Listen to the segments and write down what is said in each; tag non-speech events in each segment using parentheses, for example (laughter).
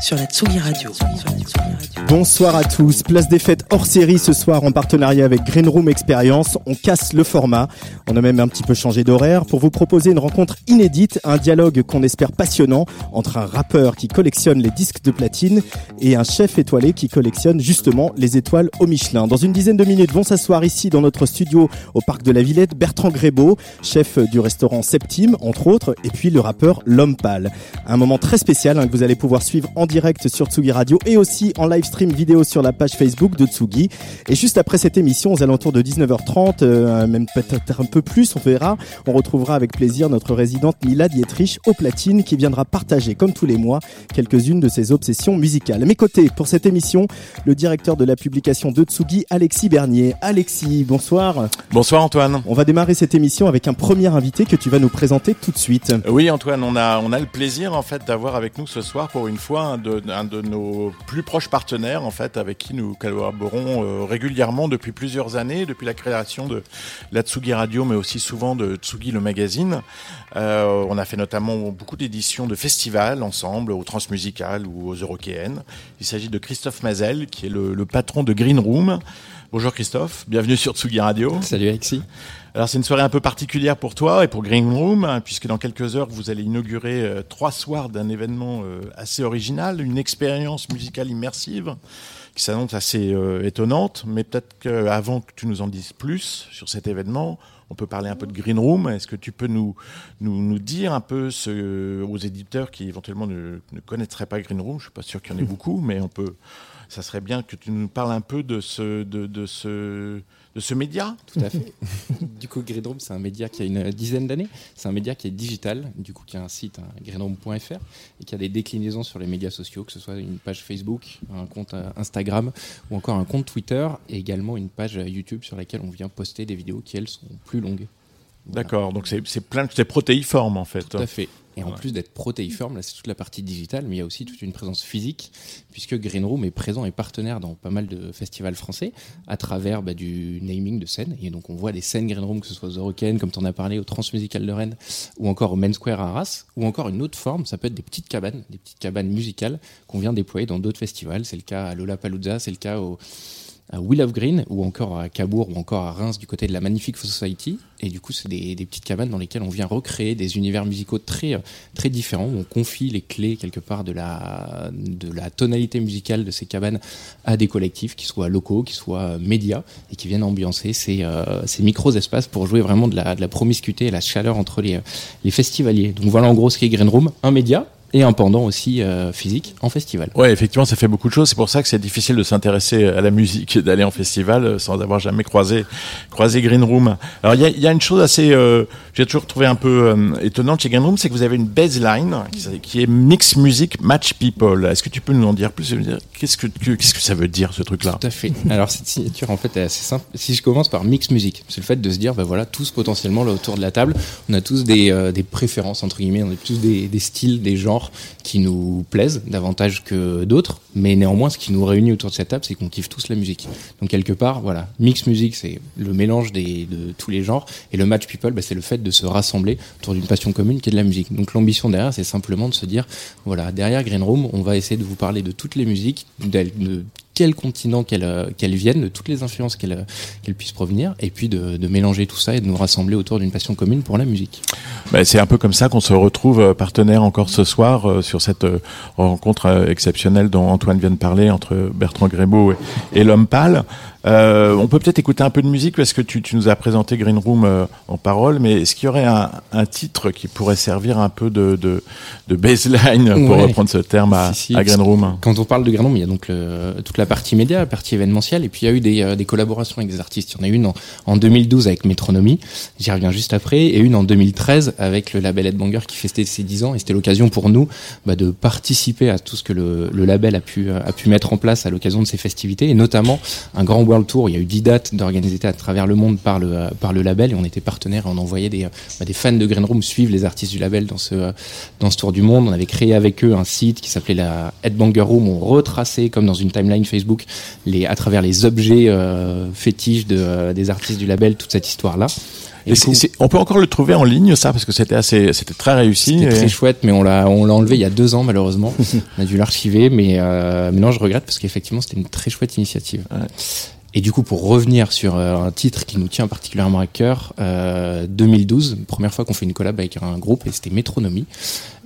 sur la Tsugi Radio. Bonsoir à tous. Place des fêtes hors série ce soir en partenariat avec Green Room Experience. On casse le format. On a même un petit peu changé d'horaire pour vous proposer une rencontre inédite, un dialogue qu'on espère passionnant entre un rappeur qui collectionne les disques de platine et un chef étoilé qui collectionne justement les étoiles au Michelin. Dans une dizaine de minutes vont s'asseoir ici dans notre studio au parc de la Villette Bertrand Grébeau, chef du restaurant Septime entre autres, et puis le rappeur L'Homme Pâle. Un moment très spécial hein, que vous allez pouvoir suivre en direct sur Tsugi Radio et aussi en live stream vidéo sur la page Facebook de Tsugi. Et juste après cette émission, aux alentours de 19h30, euh, même peut-être un peu plus, on verra, on retrouvera avec plaisir notre résidente Mila Dietrich au platine qui viendra partager, comme tous les mois, quelques-unes de ses obsessions musicales. À mes côtés, pour cette émission, le directeur de la publication de Tsugi, Alexis Bernier. Alexis, bonsoir. Bonsoir Antoine. On va démarrer cette émission avec un premier invité que tu vas nous présenter tout de suite. Oui Antoine, on a, on a le plaisir en fait d'avoir avec nous ce soir pour une fois un de, un de nos plus proches partenaires en fait avec qui nous collaborons euh, régulièrement depuis plusieurs années, depuis la création de la Tsugi Radio mais aussi souvent de Tsugi le magazine. Euh, on a fait notamment beaucoup d'éditions de festivals ensemble, au Transmusical ou aux Eurokéennes. Il s'agit de Christophe Mazel, qui est le, le, patron de Green Room. Bonjour Christophe, bienvenue sur Tsugi Radio. Salut Alexis. Alors c'est une soirée un peu particulière pour toi et pour Green Room, hein, puisque dans quelques heures vous allez inaugurer euh, trois soirs d'un événement euh, assez original, une expérience musicale immersive qui s'annonce assez euh, étonnante. Mais peut-être qu'avant que tu nous en dises plus sur cet événement, on peut parler un peu de Green Room. Est-ce que tu peux nous, nous, nous dire un peu ce, aux éditeurs qui éventuellement ne, ne connaîtraient pas Green Room Je suis pas sûr qu'il y en ait (laughs) beaucoup, mais on peut. Ça serait bien que tu nous parles un peu de ce, de, de ce de ce média Tout à fait. du coup, Greenroom, c'est un média qui a une dizaine d'années. C'est un média qui est digital, du coup, qui a un site, hein, greenroom.fr, et qui a des déclinaisons sur les médias sociaux, que ce soit une page Facebook, un compte Instagram, ou encore un compte Twitter, et également une page YouTube sur laquelle on vient poster des vidéos qui, elles, sont plus longues. Voilà. D'accord, donc c'est plein de protéiforme en fait. Tout à fait. Et en ouais. plus d'être protéiforme, là c'est toute la partie digitale, mais il y a aussi toute une présence physique, puisque Green Room est présent et partenaire dans pas mal de festivals français, à travers bah, du naming de scènes. Et donc on voit des scènes Green Room, que ce soit aux Eurocaines, comme tu en as parlé, au Transmusical de Rennes, ou encore au Main Square à Arras, ou encore une autre forme, ça peut être des petites cabanes, des petites cabanes musicales qu'on vient déployer dans d'autres festivals. C'est le cas à Lollapalooza, c'est le cas au à Will of Green ou encore à Cabourg ou encore à Reims du côté de la Magnifique Society. Et du coup, c'est des, des, petites cabanes dans lesquelles on vient recréer des univers musicaux très, très différents. Où on confie les clés quelque part de la, de la tonalité musicale de ces cabanes à des collectifs qui soient locaux, qui soient médias et qui viennent ambiancer ces, euh, ces micros espaces pour jouer vraiment de la, de la promiscuité et la chaleur entre les, les festivaliers. Donc voilà en gros ce qu'est Green Room, un média et un pendant aussi euh, physique en festival. Ouais, effectivement, ça fait beaucoup de choses. C'est pour ça que c'est difficile de s'intéresser à la musique, (laughs) d'aller en festival sans avoir jamais croisé croisé Green Room. Alors il y a, y a, une chose assez, euh, j'ai toujours trouvé un peu euh, étonnante chez Green Room, c'est que vous avez une baseline qui est mix music match people. Est-ce que tu peux nous en dire plus Qu'est-ce que qu'est-ce que ça veut dire ce truc-là? Tout à fait. Alors cette signature en fait est assez simple. Si je commence par mix music, c'est le fait de se dire, ben voilà, tous potentiellement là autour de la table, on a tous des, euh, des préférences entre guillemets, on a tous des, des styles, des genres qui nous plaisent davantage que d'autres, mais néanmoins, ce qui nous réunit autour de cette table, c'est qu'on kiffe tous la musique. Donc quelque part, voilà, mix music, c'est le mélange des, de tous les genres, et le match people, bah, c'est le fait de se rassembler autour d'une passion commune qui est de la musique. Donc l'ambition derrière, c'est simplement de se dire, voilà, derrière Green Room, on va essayer de vous parler de toutes les musiques, de quel continent qu'elles qu viennent, de toutes les influences qu'elles qu puissent provenir, et puis de, de, mélanger tout ça et de nous rassembler autour d'une passion commune pour la musique. Ben, c'est un peu comme ça qu'on se retrouve partenaire encore ce soir euh, sur cette euh, rencontre euh, exceptionnelle dont Antoine vient de parler entre Bertrand Grébeau et l'homme pâle. Euh, on peut peut-être écouter un peu de musique parce que tu, tu nous as présenté Green Room euh, en parole, mais est-ce qu'il y aurait un, un, titre qui pourrait servir un peu de, de, de baseline pour ouais. reprendre ce terme à, si, si, à Green Room Quand on parle de Green Room, il y a donc le, toute la partie média, la partie événementielle, et puis il y a eu des, euh, des collaborations avec des artistes. Il y en a une en, en 2012 avec Métronomie, j'y reviens juste après, et une en 2013 avec le label Headbanger qui festait ses 10 ans, et c'était l'occasion pour nous bah, de participer à tout ce que le, le label a pu, a pu mettre en place à l'occasion de ces festivités, et notamment un grand World Tour, il y a eu 10 dates d'organisées à travers le monde par le, label et on était partenaire on envoyait bah, des, fans de Green Room suivre les artistes du label dans ce, tour du monde. On avait créé avec eux un site qui s'appelait la Headbanger Room. On retraçait, comme dans une timeline Facebook, les, à travers les objets euh, fétiches des artistes du label, toute cette histoire-là. On peut encore le trouver en ligne, ça, parce que c'était assez, c'était très réussi. C'était très chouette, mais on l'a, enlevé il y a deux ans, malheureusement. (laughs) on a dû l'archiver, euh, mais, non, je regrette parce qu'effectivement, c'était une très chouette initiative. Et du coup, pour revenir sur euh, un titre qui nous tient particulièrement à cœur, euh, 2012, première fois qu'on fait une collab avec un groupe, et c'était Métronomie.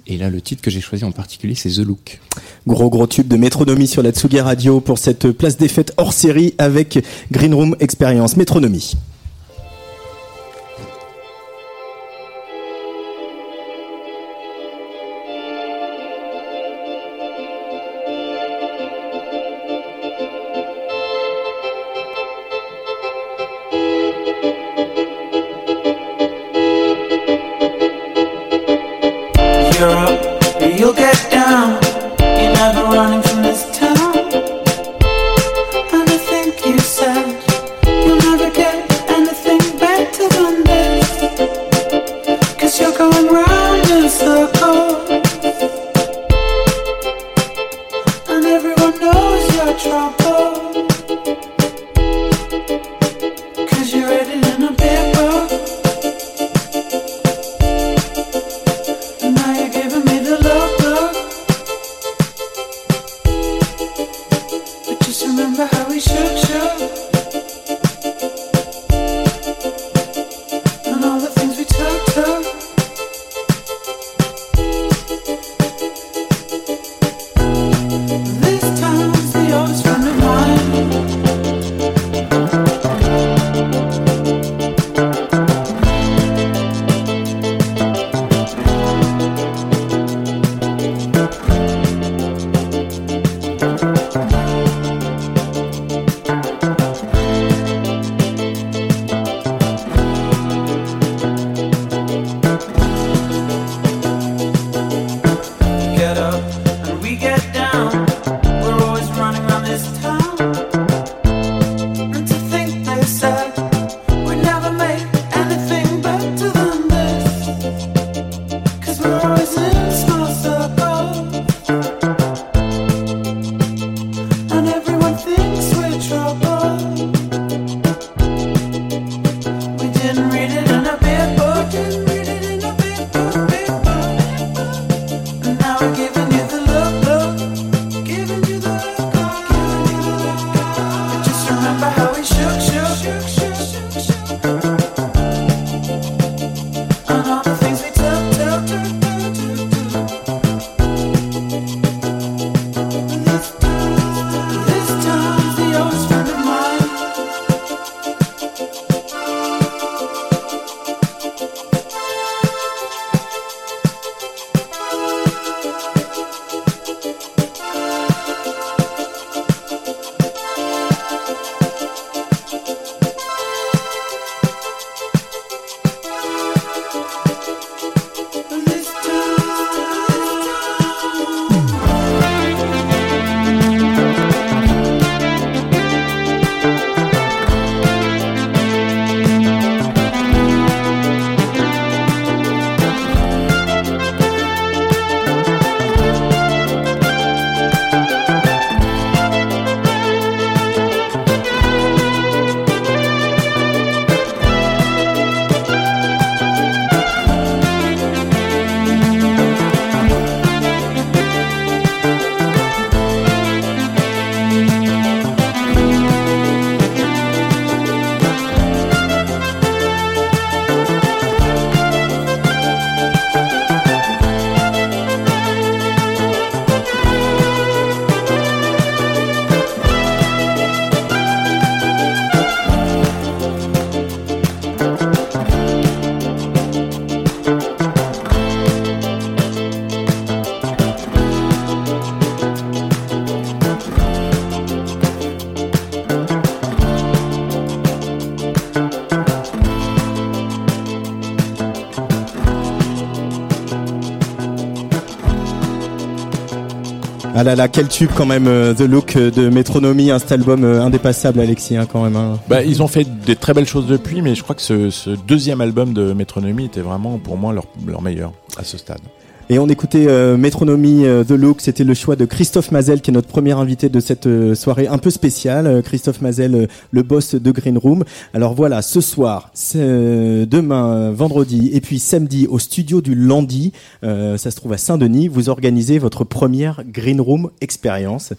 Et là, le titre que j'ai choisi en particulier, c'est The Look. Gros gros tube de Métronomie sur la Tsugi Radio pour cette place des fêtes hors série avec Green Room Experience Métronomie. Ah là quel tube quand même, euh, The Look euh, de Métronomie, un cet album euh, indépassable, Alexis, hein, quand même. Hein. Bah, ils ont fait des très belles choses depuis, mais je crois que ce, deuxième album de Métronomie était vraiment pour moi leur meilleur à ce stade écoutait euh, Métronomie euh, The Look, c'était le choix de Christophe Mazel qui est notre premier invité de cette euh, soirée un peu spéciale. Euh, Christophe Mazel, le boss de Green Room. Alors voilà, ce soir, demain, vendredi et puis samedi au studio du Landy, ça se trouve à Saint-Denis, vous organisez votre première Green Room expérience.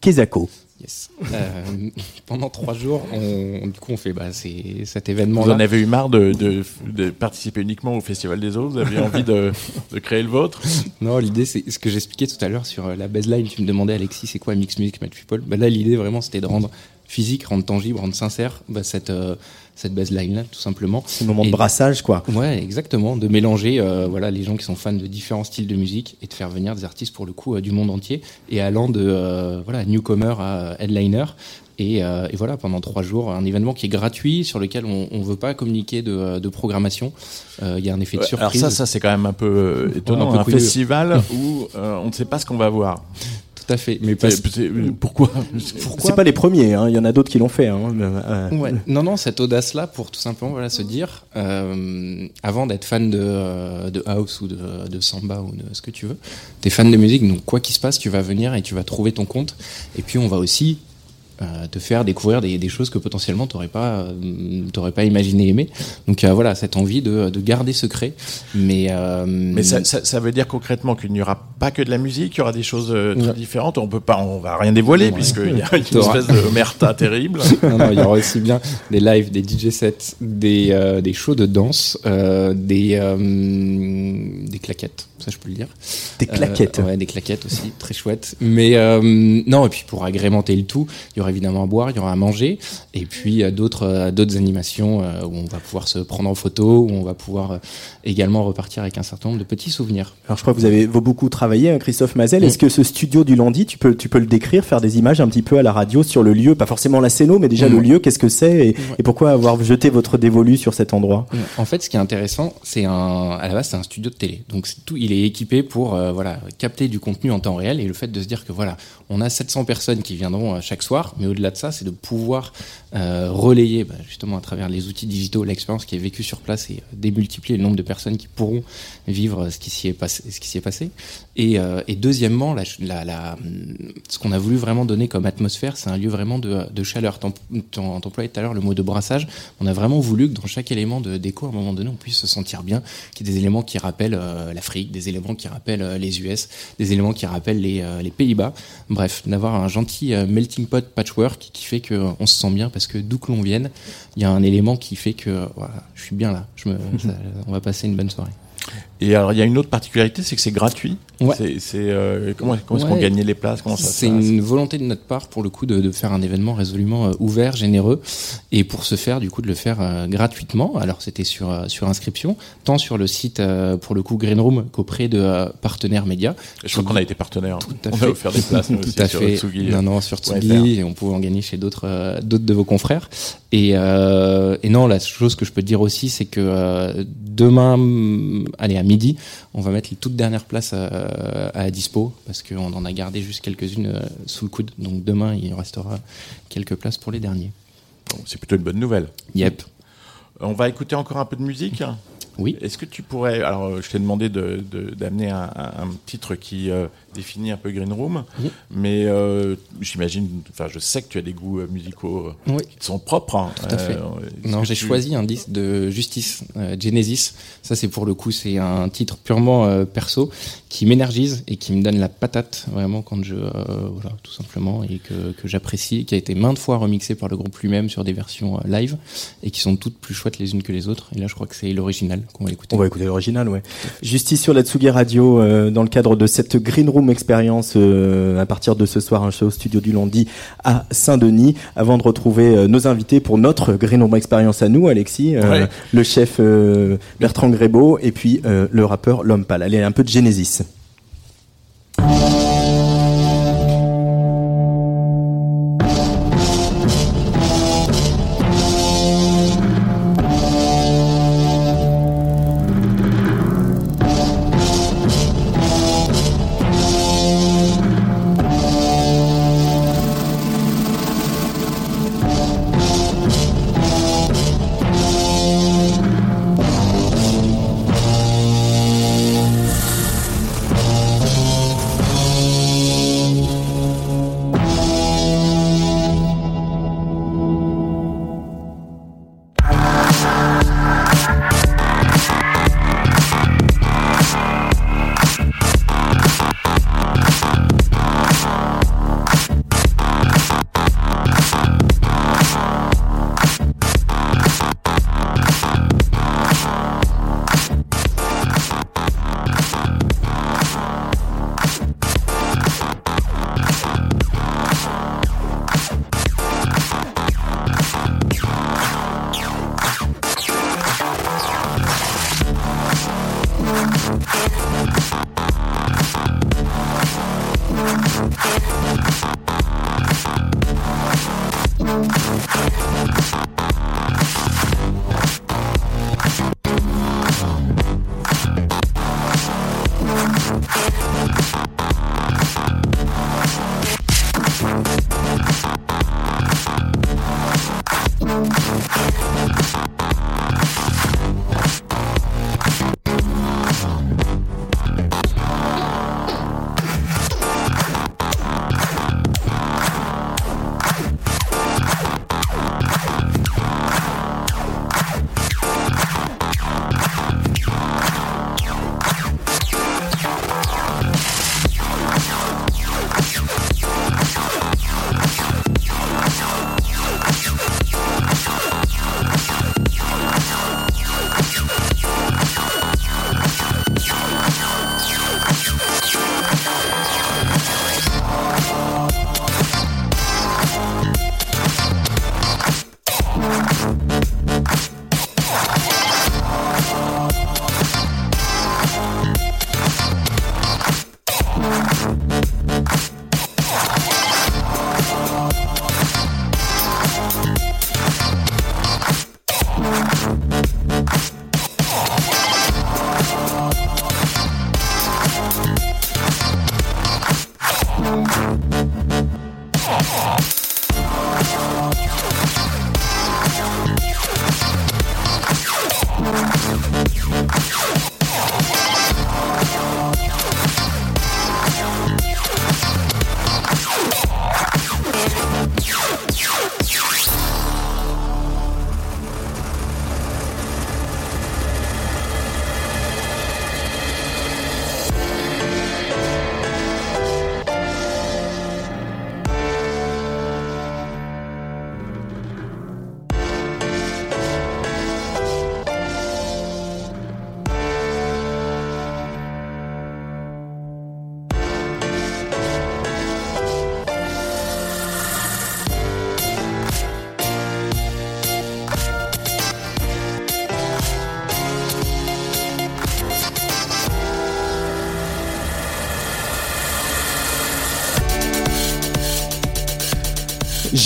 Kezako. Yes. Euh, (laughs) pendant trois jours, on, du coup, on fait bah, cet événement. Vous en avez eu marre de, de, de participer uniquement au Festival des Eaux Vous avez envie de, (laughs) de créer le vôtre? Non, l'idée, c'est ce que j'expliquais tout à l'heure sur euh, la baseline. Tu me demandais, Alexis, c'est quoi Mix Music Match People bah, Là, l'idée, vraiment, c'était de rendre physique, rendre tangible, rendre sincère bah, cette, euh, cette baseline-là, tout simplement. C'est un moment de brassage, quoi. Ouais, exactement, de mélanger euh, voilà les gens qui sont fans de différents styles de musique et de faire venir des artistes pour le coup euh, du monde entier et allant de euh, voilà newcomer à headliner et, euh, et voilà pendant trois jours un événement qui est gratuit sur lequel on, on veut pas communiquer de, de programmation. Euh, Il y a un effet de Ouais, Alors surprise. ça, ça c'est quand même un peu étonnant. un peu un couillu. festival (laughs) où euh, on ne sait pas ce qu'on va voir. Tout à fait, mais. C'est- c'est- pourquoi C'est pas les premiers, hein. il y en a d'autres qui l'ont fait. Hein. Euh, Ouais. Non, non, cette audace-là pour tout simplement voilà, se dire, euh, avant d'être fan de, euh, de house ou de, de samba ou de ce que tu veux, t'es fan de musique, donc quoi qu'il se passe, tu vas venir et tu vas trouver ton compte. Et puis on va aussi euh, te faire découvrir des, des choses que potentiellement t'aurais pas, euh, t'aurais pas imaginé aimer. Donc euh, voilà, cette envie de, de garder secret. Mais, euh, Mais ça, ça, ça veut dire concrètement qu'il n'y aura pas que de la musique, il y aura des choses euh, très Ouais. différentes. On peut pas, on va rien dévoiler Ouais. puisqu'il y a (laughs) une T'auras- espèce de merta terrible. (laughs) non, non, il y aura aussi bien des lives, des DJ sets, des, euh, des shows de danse, euh, des, euh, des claquettes, ça je peux le dire. Des claquettes. Euh, ouais, des claquettes aussi, très chouettes. Mais euh, non, et puis pour agrémenter le tout, il y aura évidemment à boire, il y aura à manger, et puis d'autres euh, d'autres animations euh, où on va pouvoir se prendre en photo, où on va pouvoir euh, également repartir avec un certain nombre de petits souvenirs. Alors je crois que vous avez beaucoup travaillé, hein, Christophe Mazel. Est-ce que ce studio du Landy, tu peux, tu peux le décrire, faire des images un petit peu à la radio sur le lieu, pas forcément la scéno, mais déjà le Ouais. lieu, qu'est-ce que c'est et, et pourquoi avoir jeté votre dévolu sur cet endroit? En fait, ce qui est intéressant, c'est un, à la base, c'est un studio de télé. Donc, tout, il est équipé pour, euh, voilà, capter du contenu en temps réel et le fait de se dire que voilà, on a 700 personnes qui viendront euh, chaque soir, mais au-delà de ça, c'est de pouvoir euh, relayer, bah, justement, à travers les outils digitaux, l'expérience qui est vécue sur place et euh, démultiplier le nombre de personnes qui pourront vivre ce qui s'y est passé. Et, euh, et deuxièmement, la, la, la- ce qu'on a voulu vraiment donner comme atmosphère, c'est un lieu vraiment de, de chaleur. T'em- t'em- T'employais tout à l'heure le mot de brassage. On a vraiment voulu que dans chaque élément de déco, à un moment donné, on puisse se sentir bien, qu'il y ait des éléments qui rappellent euh, l'Afrique, des éléments qui rappellent euh, les US, des éléments qui rappellent les, euh, les Pays-Bas. Bref, d'avoir un gentil melting pot patchwork qui fait que on se sent bien parce que d'où que l'on vienne, il y a un élément qui fait que voilà, je suis bien là. Je me, ça- on va passer une bonne soirée. Et alors, il y a une autre particularité, c'est que c'est gratuit. Ouais. C'est, c'est, euh, comment, comment est-ce qu'on gagnait les places? Comment ça se C'est une volonté de notre part, pour le coup, de, de faire un événement résolument euh, ouvert, généreux, et pour ce faire, du coup, de le faire euh, gratuitement. Alors, c'était sur euh, sur inscription, tant sur le site, pour le coup, Green Room, qu'auprès de partenaires médias. Je crois qu'on a été partenaire. à on fait. a offert des places nous (laughs) aussi sur. Tsugi. Non, non, sur Tsugi, et on pouvait en gagner chez d'autres d'autres de vos confrères. Et, euh, et non, la chose que je peux te dire aussi, c'est que euh, demain, allez, à midi, on va mettre les toutes dernières places à, à dispo, parce qu'on en a gardé juste quelques-unes euh, sous le coude. Donc demain, il restera quelques places pour les derniers. Bon, c'est plutôt une bonne nouvelle. Yep. On va écouter encore un peu de musique. Oui. Est-ce que tu pourrais, alors euh, je t'ai demandé de- de- d'amener un, un- un titre qui euh, définit un peu Green Room, Oui. mais euh, j'imagine, enfin je sais que tu as des goûts euh, musicaux euh, Oui. qui te sont propres. hein. Tout à fait. Non, j'ai tu- choisi un disque de Justice, euh, Genesis. Ça, c'est pour le coup, c'est un titre purement euh, perso qui m'énergise et qui me donne la patate vraiment quand je, euh, voilà, tout simplement, et que, que j'apprécie, qui a été maintes fois remixé par le groupe lui-même sur des versions euh, live et qui sont toutes plus chouettes les unes que les autres. Et là, je crois que c'est l'original qu'on va écouter. On va écouter l'original, ouais. Justice sur la Tsugi Radio, euh, dans le cadre de cette Green Room expérience, euh, à partir de ce soir, un show au studio du Landy à Saint-Denis, avant de retrouver euh, nos invités pour notre Green Room expérience à nous, Alexis, euh, Ouais. le chef euh, Bertrand Grébeau, et puis le rappeur L'Homme Pâle. Allez, un peu de Genesis.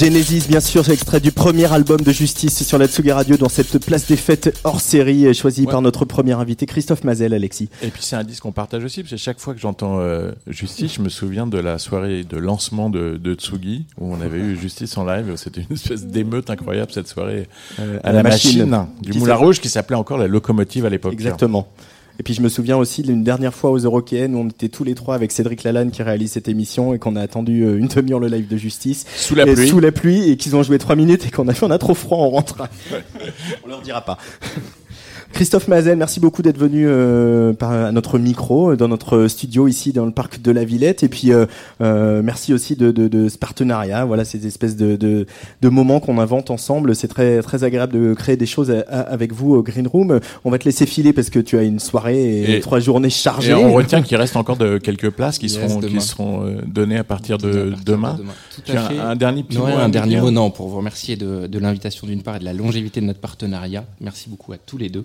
Genesis, bien sûr, extrait du premier album de Justice sur la Tsugi Radio dans cette place des fêtes hors série, choisi Ouais. par notre premier invité, Christophe Mazel, Alexis. Et puis c'est un disque qu'on partage aussi, parce que chaque fois que j'entends euh, Justice, je me souviens de la soirée de lancement de, de Tsugi, où on avait eu Justice en live. C'était une espèce d'émeute incroyable, cette soirée Euh, à la machine, du Moulin Rouge, qui s'appelait encore la locomotive à l'époque. Exactement. Et puis je me souviens aussi d'une dernière fois aux Eurokéennes où on était tous les trois avec Cédric Lalanne qui réalise cette émission et qu'on a attendu euh, une demi-heure le live de justice. Sous la pluie. Sous la pluie et qu'ils ont joué trois minutes et qu'on a fait on a trop froid, on rentre. on leur dira pas. Christophe Mazel, merci beaucoup d'être venu euh, par, à notre micro, euh, dans notre studio ici dans le parc de la Villette. Et puis euh, euh, merci aussi de, de, de ce partenariat. Voilà, ces espèces de, de, de moments qu'on invente ensemble. C'est très très agréable de créer des choses à- à- avec vous au Green Room. On va te laisser filer parce que tu as une soirée et, Et- trois journées chargées. Et on retient qu'il reste encore de quelques places qui Yes, seront, qui demain. seront euh, données à partir de demain. Tout Tu à as fait. un, un dernier petit Non, mot un dernier mot, non, pour vous remercier de, de l'invitation d'une part et de la longévité de notre partenariat. Merci beaucoup à tous les deux.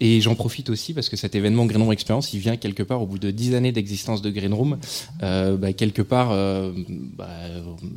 Et j'en profite aussi parce que cet événement Green Room Experience, il vient quelque part au bout de dix années d'existence de Green Room. Euh, bah, quelque part, euh, bah,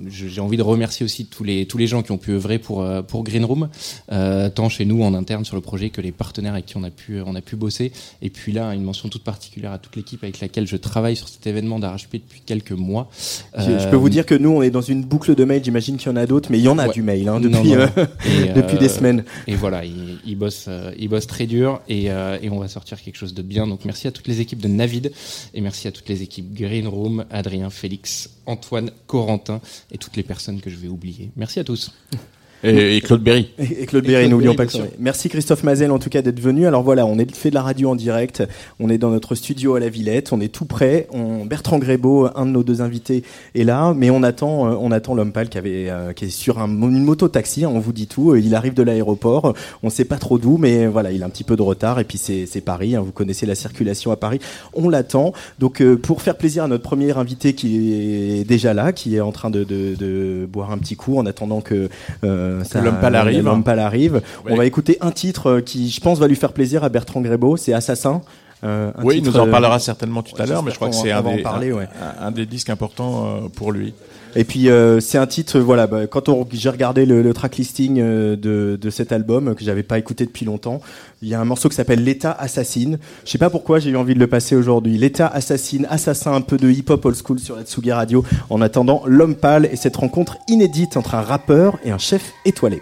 j'ai envie de remercier aussi tous les tous les gens qui ont pu œuvrer pour euh, pour Green Room, euh, tant chez nous en interne sur le projet que les partenaires avec qui on a pu on a pu bosser. Et puis là, une mention toute particulière à toute l'équipe avec laquelle je travaille sur cet événement d'arrache-pied depuis quelques mois. Je, peux vous dire que nous, on est dans une boucle de mails. J'imagine qu'il y en a d'autres, mais il y en a Ouais. du mail hein, depuis non, euh, non. Et, (laughs) depuis euh, des semaines. Et voilà, il, il bosse, euh, il bosse très dur et, euh, et on va sortir quelque chose de bien. Donc merci à toutes les équipes de Navid et merci à toutes les équipes Green Room, Adrien, Félix, Antoine, Corentin et toutes les personnes que je vais oublier. Merci à tous. Et, et Claude Berry. Et et Claude Berry, n'oublions pas que. Merci Christophe Mazel en tout cas d'être venu. Alors voilà, on est fait de la radio en direct, on est dans notre studio à la Villette, on est tout prêt. On, Bertrand Grébeau, un de nos deux invités, est là, mais on attend, euh, on attend l'homme pâle qui avait, euh, qui est sur un, une moto taxi. on vous dit tout. Il arrive de l'aéroport, on sait pas trop d'où, mais voilà, il a un petit peu de retard. Et puis c'est c'est Paris, hein, vous connaissez la circulation à Paris. On l'attend. Donc euh, pour faire plaisir à notre premier invité qui est déjà là, qui est en train de, de, de boire un petit coup en attendant que euh, ça, On va écouter un titre euh, qui, je pense, va lui faire plaisir à Bertrand Grébeau. C'est Assassin. Euh, oui, il nous en parlera certainement tout à l'heure, mais je crois que c'est un, un, des disques importants euh, pour lui. Et puis euh, c'est un titre, voilà, bah, quand j'ai regardé le, le track listing euh, de, de, cet album que j'avais pas écouté depuis longtemps, il y a un morceau qui s'appelle L'État assassine. Je sais pas pourquoi j'ai eu envie de le passer aujourd'hui. L'État assassine, assassin un peu de hip-hop old school sur la Tsugi Radio. En attendant, l'homme pâle et cette rencontre inédite entre un rappeur et un chef étoilé.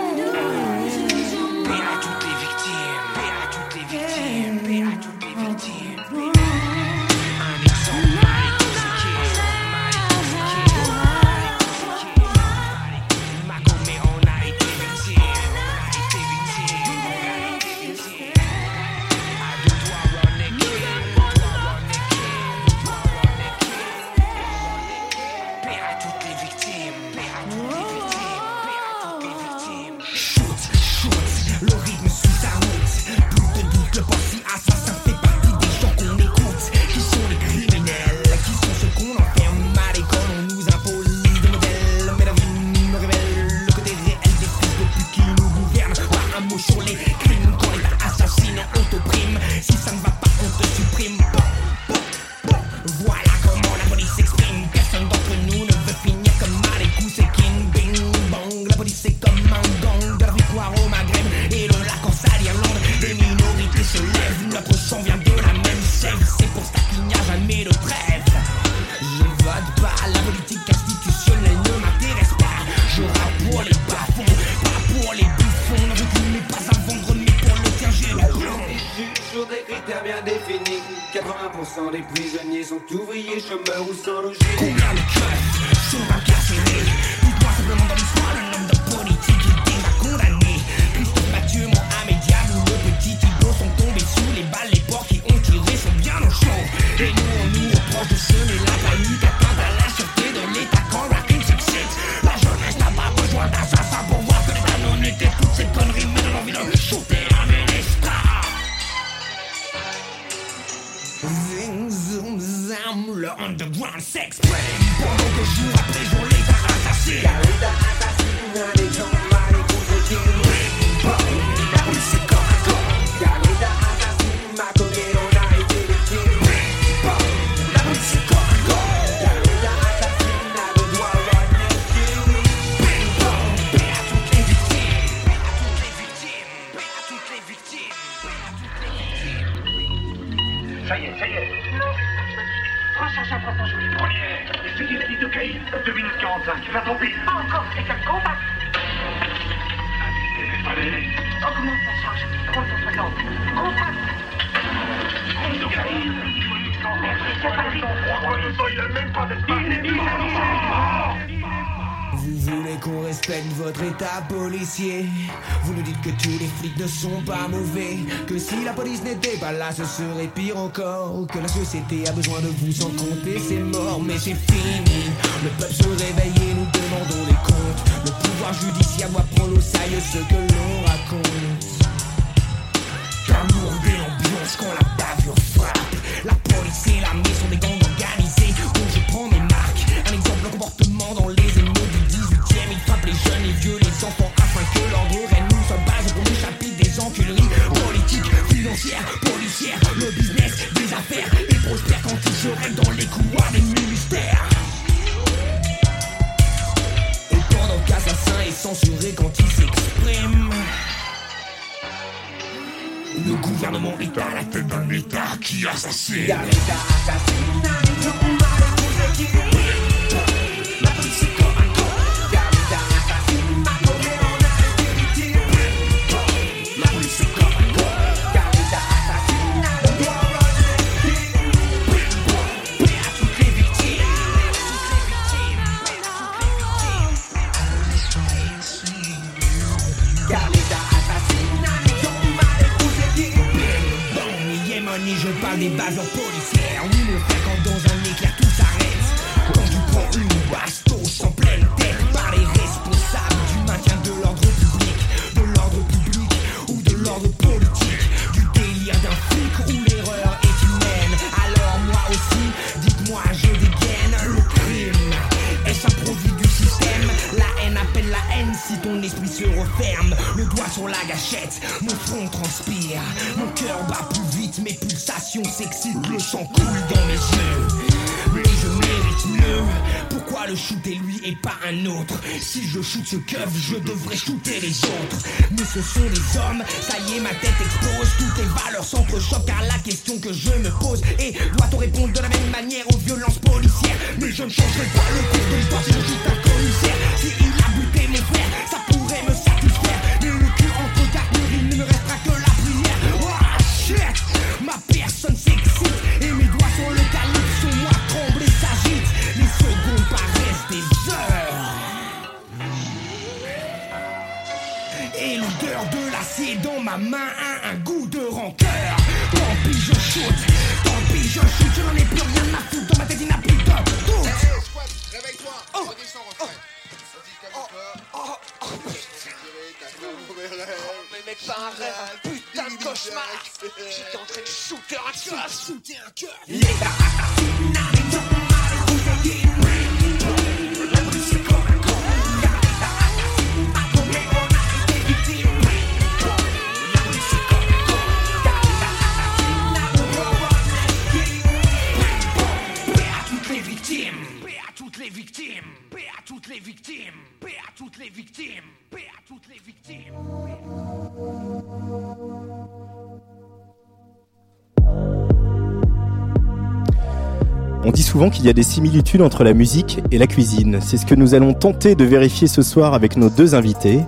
Voilà. ne sont pas mauvais. Que si la police n'était pas là, ce serait pire encore. Que la société a besoin de vous en compter c'est mort mais c'est fini. Le peuple se réveille et nous demandons des comptes. Le pouvoir judiciaire doit prendre au sérieux ce que l'on raconte. Yeah. Je devrais shooter les autres. Mais ce sont les hommes, ça y est, ma tête explose. Toutes les valeurs s'entrechoquent car la question que je me pose est doit-on répondre souvent qu'il y a des similitudes entre la musique et la cuisine. C'est ce que nous allons tenter de vérifier ce soir avec nos deux invités.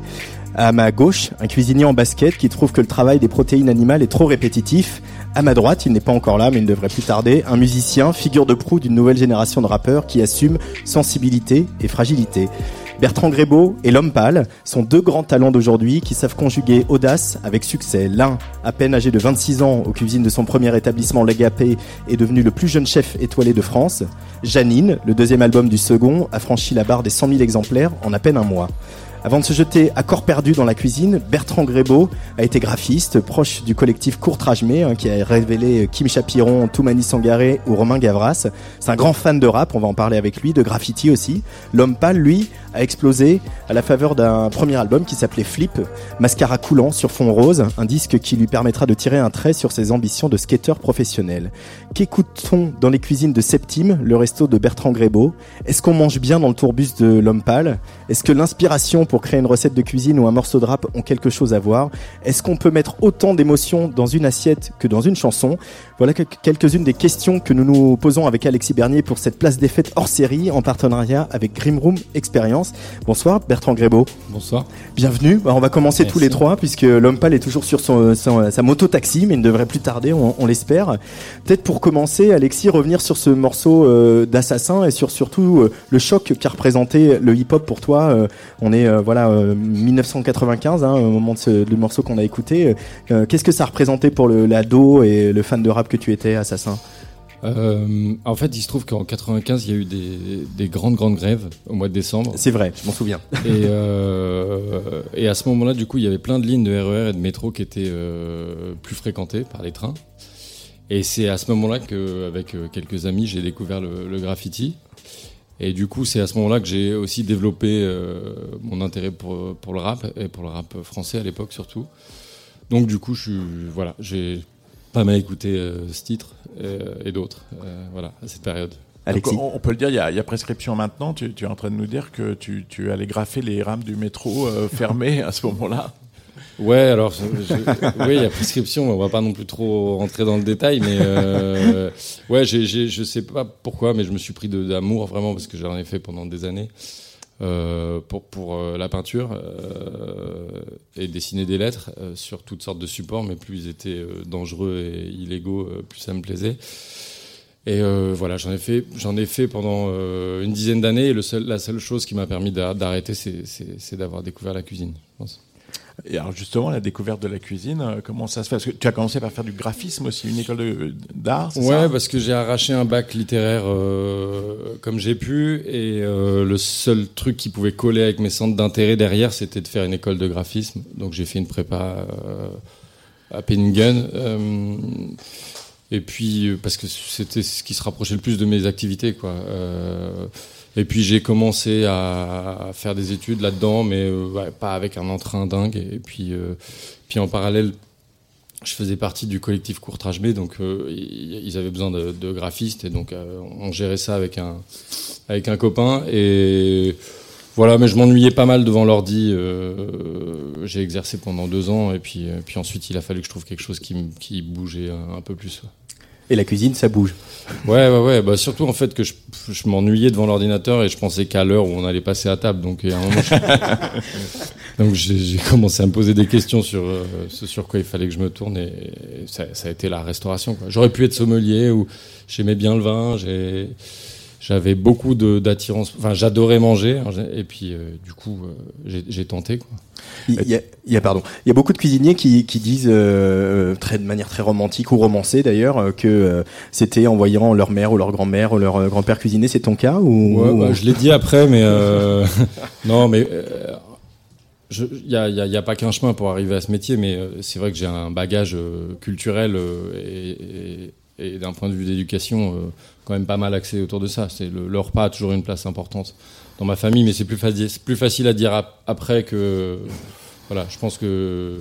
À ma gauche, un cuisinier en basket qui trouve que le travail des protéines animales est trop répétitif. À ma droite, il n'est pas encore là, mais il devrait plus tarder, un musicien, figure de proue d'une nouvelle génération de rappeurs qui assume sensibilité et fragilité. Bertrand Grébeau et L'Homme Pâle sont deux grands talents d'aujourd'hui qui savent conjuguer audace avec succès. L'un, à peine âgé de 26 ans, aux cuisines de son premier établissement L'Agapé, est devenu le plus jeune chef étoilé de France. Janine, le deuxième album du second, a franchi la barre des 100 000 exemplaires en à peine un mois. Avant de se jeter à corps perdu dans la cuisine, Bertrand Grébeau a été graphiste, proche du collectif Courtrajmé, hein, qui a révélé Kim Chapiron, Toumani Sangaré ou Romain Gavras. C'est un grand fan de rap, on va en parler avec lui, de graffiti aussi. L'homme pâle, lui, a explosé à la faveur d'un premier album qui s'appelait Flip, Mascara coulant sur fond rose, un disque qui lui permettra de tirer un trait sur ses ambitions de skater professionnel. Qu'écoute-t-on dans les cuisines de Septime, le resto de Bertrand Grébeau? Est-ce qu'on mange bien dans le tourbus de l'homme pâle? Est-ce que l'inspiration pour créer une recette de cuisine ou un morceau de rap ont quelque chose à voir Est-ce qu'on peut mettre autant d'émotions dans une assiette que dans une chanson? Voilà que- quelques-unes des questions que nous nous posons avec Alexis Bernier pour cette place des fêtes hors série en partenariat avec Grim Room Experience. Bonsoir Bertrand Grébeau. Bonsoir. Bienvenue. On va commencer Merci. tous les trois puisque l'homme pâle est toujours sur son, son- sa moto taxi, mais il ne devrait plus tarder, on, on l'espère. Peut-être pour commencer, Alexis, revenir sur ce morceau euh, d'assassin et sur surtout euh, le choc qu'a représenté le hip-hop pour toi. Euh, on est voilà euh, 1995, hein, au moment de ce, du morceau qu'on a écouté. Euh, Qu'est-ce que ça représentait pour l'ado et le fan de rap que tu étais, assassin Euh, en fait, il se trouve qu'en 95, il y a eu des, des grandes, grandes grèves au mois de décembre. C'est vrai, je m'en souviens. Et, euh, et à ce moment-là, du coup, il y avait plein de lignes de RER et de métro qui étaient euh, plus fréquentées par les trains. Et c'est à ce moment-là qu'avec quelques amis, j'ai découvert le, le graffiti. Et du coup, c'est à ce moment-là que j'ai aussi développé euh, mon intérêt pour, pour le rap, et pour le rap français à l'époque surtout. Donc du coup, je suis, voilà, j'ai pas mal écouté euh, ce titre euh, et d'autres, euh, voilà, à cette période. Alexis. Donc, on, on peut le dire, il y a, il y a prescription maintenant. Tu, tu es en train de nous dire que tu, tu allais graffer les rames du métro euh, fermées à ce moment-là. Ouais, alors, oui, il y a prescription, on va pas non plus trop rentrer dans le détail, mais euh, ouais, je sais pas pourquoi, mais je me suis pris d'amour vraiment parce que j'en ai fait pendant des années euh, pour pour euh, la peinture euh, et dessiner des lettres sur toutes sortes de supports, mais plus ils étaient dangereux et illégaux, plus ça me plaisait. Et voilà, j'en ai fait, j'en ai fait pendant une dizaine d'années. Et le seul, la seule chose qui m'a permis d'a- d'arrêter, c'est, c'est d'avoir découvert la cuisine. Je pense. Et alors justement, la découverte de la cuisine, euh, comment ça se fait? Parce que tu as commencé par faire du graphisme aussi, une école d'art, Ouais, parce que j'ai arraché un bac littéraire euh, comme j'ai pu, et euh, le seul truc qui pouvait coller avec mes centres d'intérêt derrière, c'était de faire une école de graphisme. Donc j'ai fait une prépa euh, à Penningen. euh, et puis, euh, parce que c'était ce qui se rapprochait le plus de mes activités, quoi. Et puis j'ai commencé à, faire des études là-dedans, mais euh, pas avec un entrain dingue. Et puis, euh, puis en parallèle, je faisais partie du collectif Courtrage B, donc euh, ils avaient besoin de, de graphistes, et donc on gérait ça avec un, avec un copain. Et voilà, mais je m'ennuyais pas mal devant l'ordi. euh, j'ai exercé pendant deux ans, et puis, puis ensuite il a fallu que je trouve quelque chose qui, qui bougeait un peu plus. Et la cuisine, ça bouge. Ouais, ouais, ouais. Bah, surtout en fait que je, je m'ennuyais devant l'ordinateur et je pensais qu'à l'heure où on allait passer à table. Donc, un moment, je- (laughs) donc j'ai commencé à me poser des questions sur euh, ce sur quoi il fallait que je me tourne et ça, ça a été la restauration. J'aurais pu être sommelier ou j'aimais bien le vin. J'ai j'avais beaucoup d'attirance. Enfin, j'adorais manger hein, et puis euh, du coup euh, j'ai tenté quoi. Il y a, il y a- pardon, il y a beaucoup de cuisiniers qui, qui disent euh, très de manière très romantique ou romancée d'ailleurs que c'était en voyant leur mère ou leur grand-mère ou leur grand-père cuisiner. C'est ton cas ou Ouais, ou- bah, je l'ai dit après, mais (laughs) non, mais il y a, pas qu'un chemin pour arriver à ce métier, mais c'est vrai que j'ai un bagage culturel et, et- et d'un point de vue d'éducation quand même pas mal axé autour de ça. C'est le, le repas a toujours une place importante dans ma famille, mais c'est plus plus facile à dire ap- après que voilà. Je pense que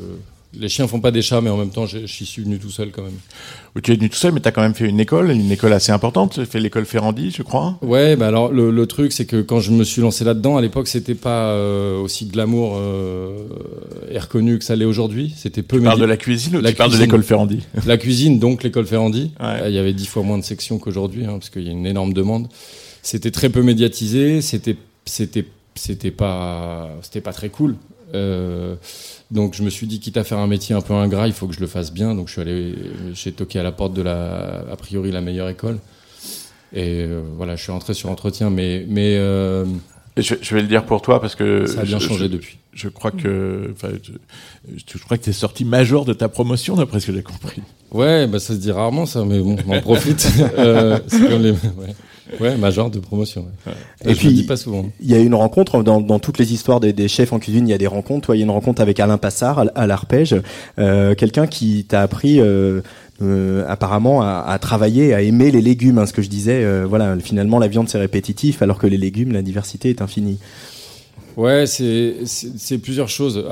les chiens font pas des chats, mais en même temps, je je suis venu tout seul quand même. Oui, tu es venu tout seul, mais tu as quand même fait une école, une école assez importante. Tu as fait l'école Ferrandi, je crois. Ouais, bah alors le, le truc c'est que quand je me suis lancé là-dedans, à l'époque c'était pas euh, aussi glamour euh, et reconnu que ça l'est aujourd'hui. C'était peu. Tu parles de la cuisine ou La tu parles de cuisine. l'école Ferrandi (laughs) La cuisine, donc l'école Ferrandi. Ouais. Euh, Il y avait dix fois moins de sections qu'aujourd'hui, hein, parce qu'il y a une énorme demande. C'était très peu médiatisé. C'était c'était c'était pas c'était pas très cool. Euh, donc je me suis dit quitte à faire un métier un peu ingrat, il faut que je le fasse bien. Donc je suis allé j'ai toqué à la porte de la a priori la meilleure école. Et euh, voilà, je suis rentré sur entretien, mais mais euh, je, je vais le dire pour toi parce que ça a bien je- changé je- depuis. Je crois que, enfin, je, je crois que t'es sorti major de ta promotion d'après ce que j'ai compris. Ouais, bah ça se dit rarement ça, mais bon, on en profite. (laughs) Euh, c'est comme les ouais, ouais major de promotion. Ouais. Et je puis- le dis pas souvent. Il y a une rencontre dans, dans toutes les histoires des, des chefs en cuisine. Il y a des rencontres. Toi, il y a une rencontre avec Alain Passard à, à l'arpège, euh, quelqu'un qui t'a appris euh, euh, apparemment à, à travailler, à aimer les légumes. hein, ce que je disais, euh, voilà, finalement la viande c'est répétitif, alors que les légumes, la diversité est infinie. Ouais, c'est plusieurs choses.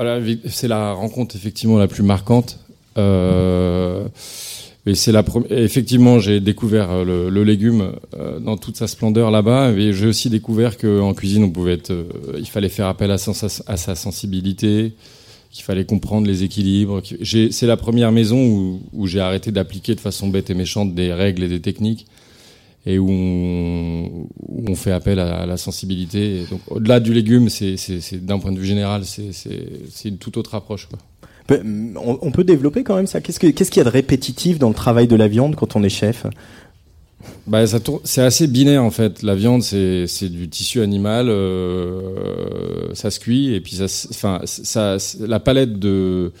C'est la rencontre effectivement la plus marquante. Euh, et c'est la première. Effectivement, j'ai découvert euh, le, le légume euh, dans toute sa splendeur là-bas. Et j'ai aussi découvert qu'en cuisine, on pouvait être. euh, il fallait faire appel à, sa- à sa sensibilité, qu'il fallait comprendre les équilibres. C'est la première maison où, où j'ai arrêté d'appliquer de façon bête et méchante des règles et des techniques et où on, où on fait appel à, la sensibilité. Donc, au-delà du légume, c'est, d'un point de vue général, c'est une toute autre approche. Quoi. On, peut développer quand même ça. Qu'est-ce que- qu'est-ce qu'il y a de répétitif dans le travail de la viande quand on est chef? Bah, c'est assez binaire en fait. La viande, c'est, du tissu animal, euh, ça se cuit et puis ça, enfin, la palette de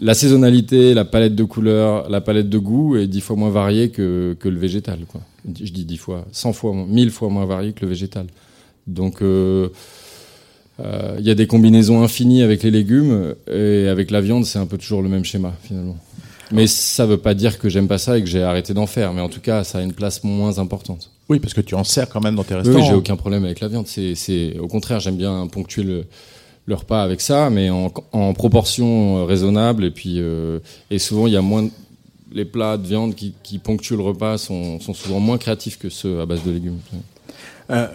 la saisonnalité, la palette de couleurs, la palette de goût est dix fois moins variée que, le végétal. Je dis dix fois, cent fois, mille fois moins variée que le végétal. Donc euh, il y a des combinaisons infinies avec les légumes et avec la viande, c'est un peu toujours le même schéma finalement. Mais ça veut pas dire que j'aime pas ça et que j'ai arrêté d'en faire. Mais en tout cas, ça a une place moins importante. Oui, parce que tu en sers quand même dans tes restaurants. oui, j'ai aucun problème avec la viande. C'est, c'est, au contraire, j'aime bien ponctuer le, le repas avec ça, mais en, en proportion euh, raisonnable. Et puis, euh, et souvent, il y a moins. Les plats de viande qui, qui ponctuent le repas sont, sont souvent moins créatifs que ceux à base de légumes. Euh,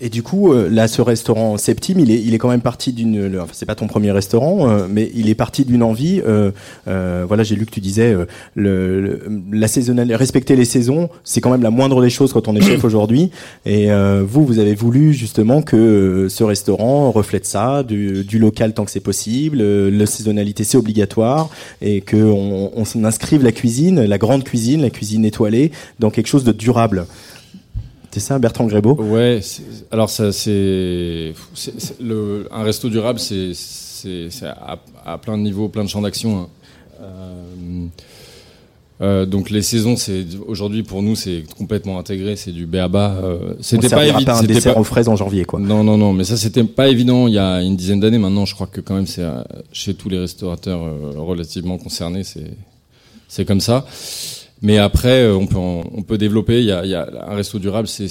et du coup, euh, là, ce restaurant Septime, il est, il est quand même parti d'une. Enfin, c'est pas ton premier restaurant, euh, mais il est parti d'une envie. euh, euh, voilà, j'ai lu que tu disais euh, le, le- la saisonnalité, respecter les saisons, c'est quand même la moindre des choses quand on est chef (coughs) aujourd'hui. Et euh, vous, vous avez voulu justement que ce restaurant reflète ça, du, du local tant que c'est possible. la saisonnalité, c'est obligatoire, et que on, on inscrive la cuisine, la grande cuisine, la cuisine étoilée, dans quelque chose de durable. C'est ça, Bertrand Grébeau? Ouais, alors ça, c'est, un resto durable, c'est, à, à plein de niveaux, plein de champs d'action. hein. Euh, euh, donc les saisons, c'est aujourd'hui pour nous, c'est complètement intégré, c'est du béaba. Euh, c'était pas évident. pas un dessert pas- aux fraises en janvier, quoi. Non, non, non, mais ça c'était pas évident il y a une dizaine d'années. Maintenant, je crois que quand même c'est euh, chez tous les restaurateurs relativement concernés, c'est c'est comme ça. Mais après, euh, on peut en- on peut développer. Il y a, il y a un resto durable, c'est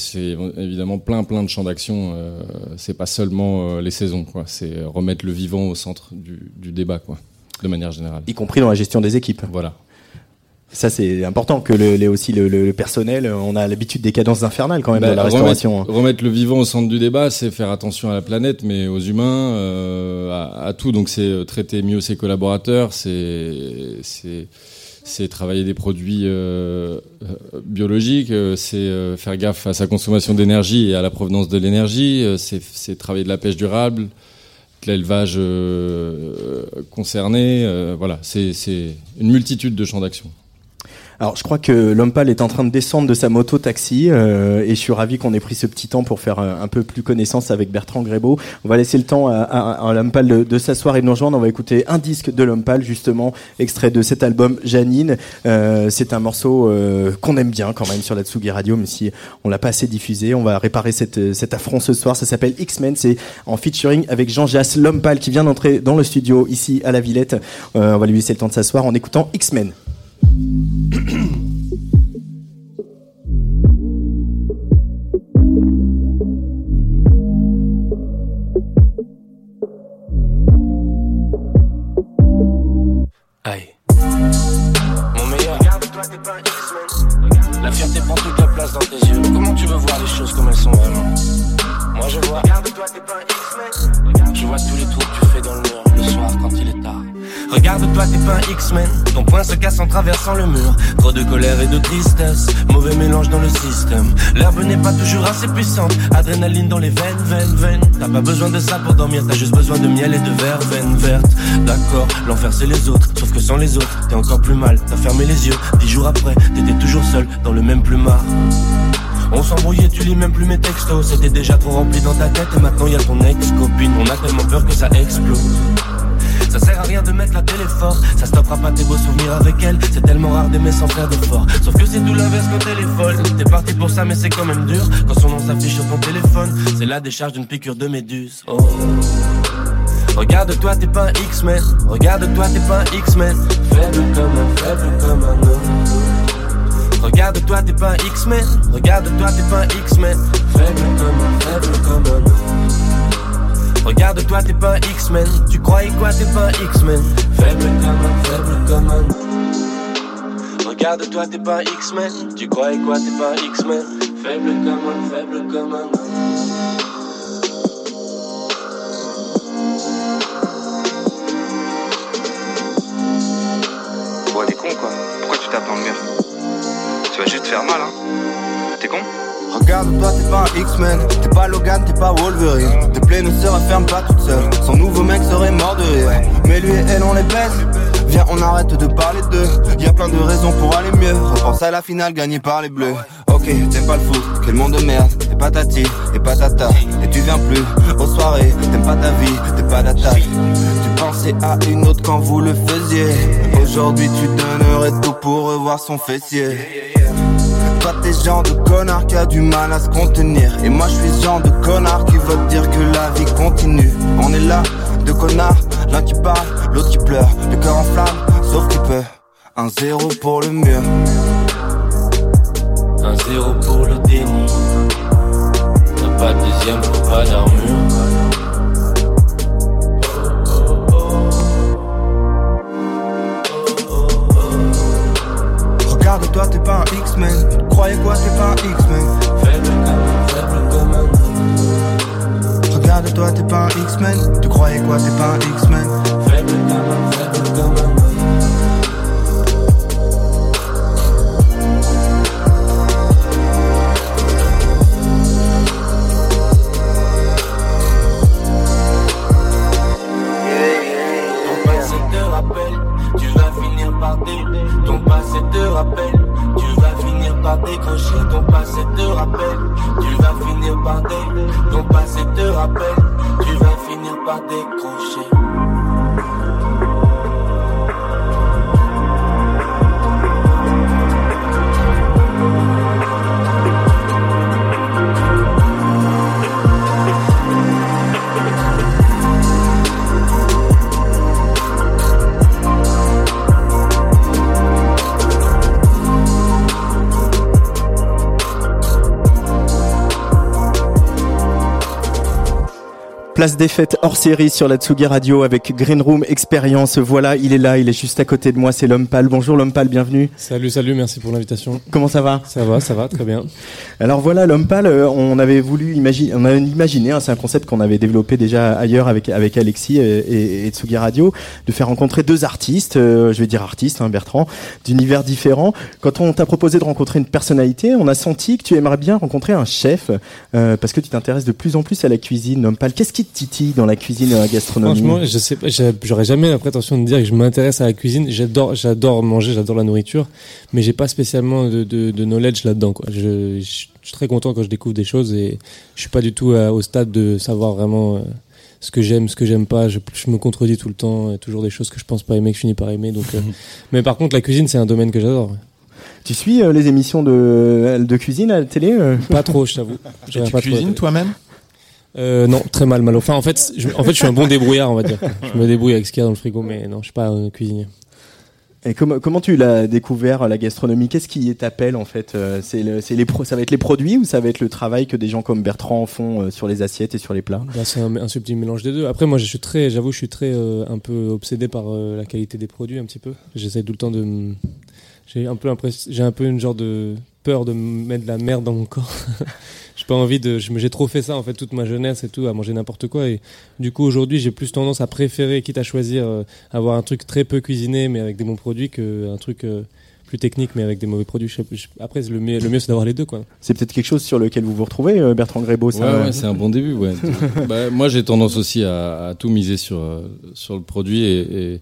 évidemment plein plein de champs d'action. Euh, c'est pas seulement euh, les saisons, quoi. C'est remettre le vivant au centre du, du débat, quoi, de manière générale. Y compris dans la gestion des équipes. Voilà. Ça, c'est important que le, les- aussi le, le- le personnel, on a l'habitude des cadences infernales quand même Bah, dans la restauration. hein. Remettre, remettre le vivant au centre du débat, c'est faire attention à la planète, mais aux humains, euh, à, à tout. Donc c'est traiter mieux ses collaborateurs, c'est c'est travailler des produits euh, euh, biologiques, euh, c'est faire gaffe à sa consommation d'énergie et à la provenance de l'énergie, c'est travailler de la pêche durable, de l'élevage concerné. voilà, c'est une multitude de champs d'action. Alors, je crois que l'homme est en train de descendre de sa moto taxi euh, et je suis ravi qu'on ait pris ce petit temps pour faire euh, un peu plus connaissance avec Bertrand Grébeau. On va laisser le temps à, à, à de, de s'asseoir et de nous rejoindre. On va écouter un disque de l'homme justement, extrait de cet album Janine. Euh, c'est un morceau euh, qu'on aime bien quand même sur la Tsugi Radio, même si on l'a pas assez diffusé. On va réparer cette, cet affront ce soir. Ça s'appelle X-Men. C'est en featuring avec Jean Jass, l'homme qui vient d'entrer dans le studio ici à la Villette. Euh, on va lui laisser le temps de s'asseoir en écoutant X-Men. Aïe. Mon meilleur. La fierté prend toute la place dans tes yeux. Comment tu veux voir les choses comme elles sont vraiment? Moi je vois. Je vois tous les trous Regarde-toi, t'es pas un X-Men. Ton poing se casse en traversant le mur. Trop de colère et de tristesse. Mauvais mélange dans le système. L'herbe n'est pas toujours assez puissante. Adrénaline dans les veines, veines, veines. T'as pas besoin de ça pour dormir. T'as juste besoin de miel et de verveine verte. D'accord, l'enfer c'est les autres. Sauf que sans les autres, t'es encore plus mal. T'as fermé les yeux. Dix jours après, t'étais toujours seul dans le même plumard. On s'embrouillait, tu lis même plus mes textos. C'était déjà trop rempli dans ta tête et maintenant y a ton ex-copine. On a tellement peur que ça explose. Ça sert à rien de mettre la télé fort, ça stoppera pas tes beaux souvenirs avec elle. C'est tellement rare d'aimer sans faire d'effort. Sauf que c'est tout l'inverse quand elle est folle. T'es parti pour ça, mais c'est quand même dur. Quand son nom s'affiche sur ton téléphone, c'est la décharge d'une piqûre de méduse. Oh. Regarde-toi, t'es pas un X-Men. Regarde-toi, t'es pas un X-Men. Faible comme un, faible comme un homme. Regarde-toi, t'es pas un X-Men. Regarde-toi, t'es pas un X-Men. Faible comme un, faible comme un homme. Regarde-toi, t'es pas X-Men. Tu croyais quoi, t'es pas X-Men? Faible comme un, faible comme un. Regarde-toi, t'es pas X-Men. Tu croyais quoi, t'es pas X-Men? Faible comme un, faible comme un. Ouais, t'es con quoi. Pourquoi tu tapes dans le mur? Tu vas juste te faire mal, hein. T'es con? Regarde-toi, t'es pas un X-Men, t'es pas Logan, t'es pas Wolverine. Tes plaies ne se referment pas toutes seules. Son nouveau mec serait mort de rire. Mais lui et elle, on les baisse. Viens, on arrête de parler d'eux. Y a plein de raisons pour aller mieux. Repense à la finale gagnée par les bleus. Ok, t'aimes pas le foot, quel monde de merde. T'es patati et patata. Et tu viens plus aux soirées. T'aimes pas ta vie, t'es pas d'attaque. Tu pensais à une autre quand vous le faisiez. Aujourd'hui, tu donnerais tout pour revoir son fessier. Toi t'es genre de connard qui a du mal à se contenir. Et moi je suis genre de connard qui veut dire que la vie continue. On est là, deux connards, l'un qui parle, l'autre qui pleure. Le cœur en flamme, sauf qu'il peut. Un zéro pour le mur Un zéro pour le déni. T'as pas de deuxième, faut pas d'armure. Regarde-toi t'es pas un X-Men croyais quoi t'es pas un X-Men Faible comme un, un. Regarde-toi t'es pas un X-Men Tu croyais quoi t'es pas un X-Men Faible comme un, faible comme un. Ton passé te rappelle, par décrocher. Ton passé te rappelle, tu vas finir par dé. Ton passé te rappelle, tu vas finir par décrocher. Place des fêtes hors série sur la Tsugi Radio avec Green Room Experience. Voilà, il est là, il est juste à côté de moi, c'est l'homme pâle. Bonjour l'homme pâle, bienvenue. Salut, salut, merci pour l'invitation. Comment ça va? Ça va, ça va, très bien. Alors voilà, l'homme pâle, euh, on avait voulu imaginer, on avait imaginé, hein, c'est un concept qu'on avait développé déjà ailleurs avec avec Alexis et, et, et Tsugi Radio, de faire rencontrer deux artistes, euh, je vais dire artistes, hein, Bertrand, d'univers différents. Quand on t'a proposé de rencontrer une personnalité, on a senti que tu aimerais bien rencontrer un chef, euh, parce que tu t'intéresses de plus en plus à la cuisine, l'homme pâle. Qu'est-ce qui titille dans la cuisine et la gastronomie Franchement, je sais pas, j'aurais jamais la prétention de dire que je m'intéresse à la cuisine. J'adore, j'adore manger, j'adore la nourriture, mais j'ai pas spécialement de, de, de knowledge là-dedans. Quoi. Je, je, je suis très content quand je découvre des choses et je suis pas du tout euh, au stade de savoir vraiment euh, ce que j'aime, ce que j'aime pas. Je, je me contredis tout le temps. A toujours des choses que je pense pas aimer que je finis par aimer. Donc, euh, (laughs) mais par contre, la cuisine, c'est un domaine que j'adore. Tu suis euh, les émissions de, de cuisine à la télé euh Pas trop, je t'avoue. Tu pas cuisines toi-même? Euh, non, très mal, mal. Enfin, en fait, je, en fait, je suis un bon débrouillard, on va dire. Je me débrouille avec ce qu'il y a dans le frigo, mais non, je suis pas un cuisinier. Et comment, comment tu l'as découvert la gastronomie? Qu'est-ce qui t'appelle en fait Euh, C'est le- c'est les pro- ça va être les produits ou ça va être le travail que des gens comme Bertrand font euh, sur les assiettes et sur les plats? Bah, c'est un, un subtil mélange des deux. Après, moi, je suis très, j'avoue, je suis très euh, un peu obsédé par euh, la qualité des produits, un petit peu. J'essaie tout le temps de, j'ai un peu j'ai un peu une genre de peur de me mettre de la merde dans mon corps. (laughs) j'ai pas envie de, je me- j'ai trop fait ça en fait toute ma jeunesse et tout, à manger n'importe quoi. Et du coup, aujourd'hui, j'ai plus tendance à préférer, quitte à choisir, euh, avoir un truc très peu cuisiné mais avec des bons produits, que un truc euh, plus technique mais avec des mauvais produits. Après, le mieux, le mieux, c'est d'avoir les deux, quoi. C'est peut-être quelque chose sur lequel vous vous retrouvez, euh, Bertrand Grébeau. ça, Ouais, euh, ouais, c'est un bon début. Ouais. (laughs) bah, moi, j'ai tendance aussi à, à tout miser sur, euh, sur le produit et, et,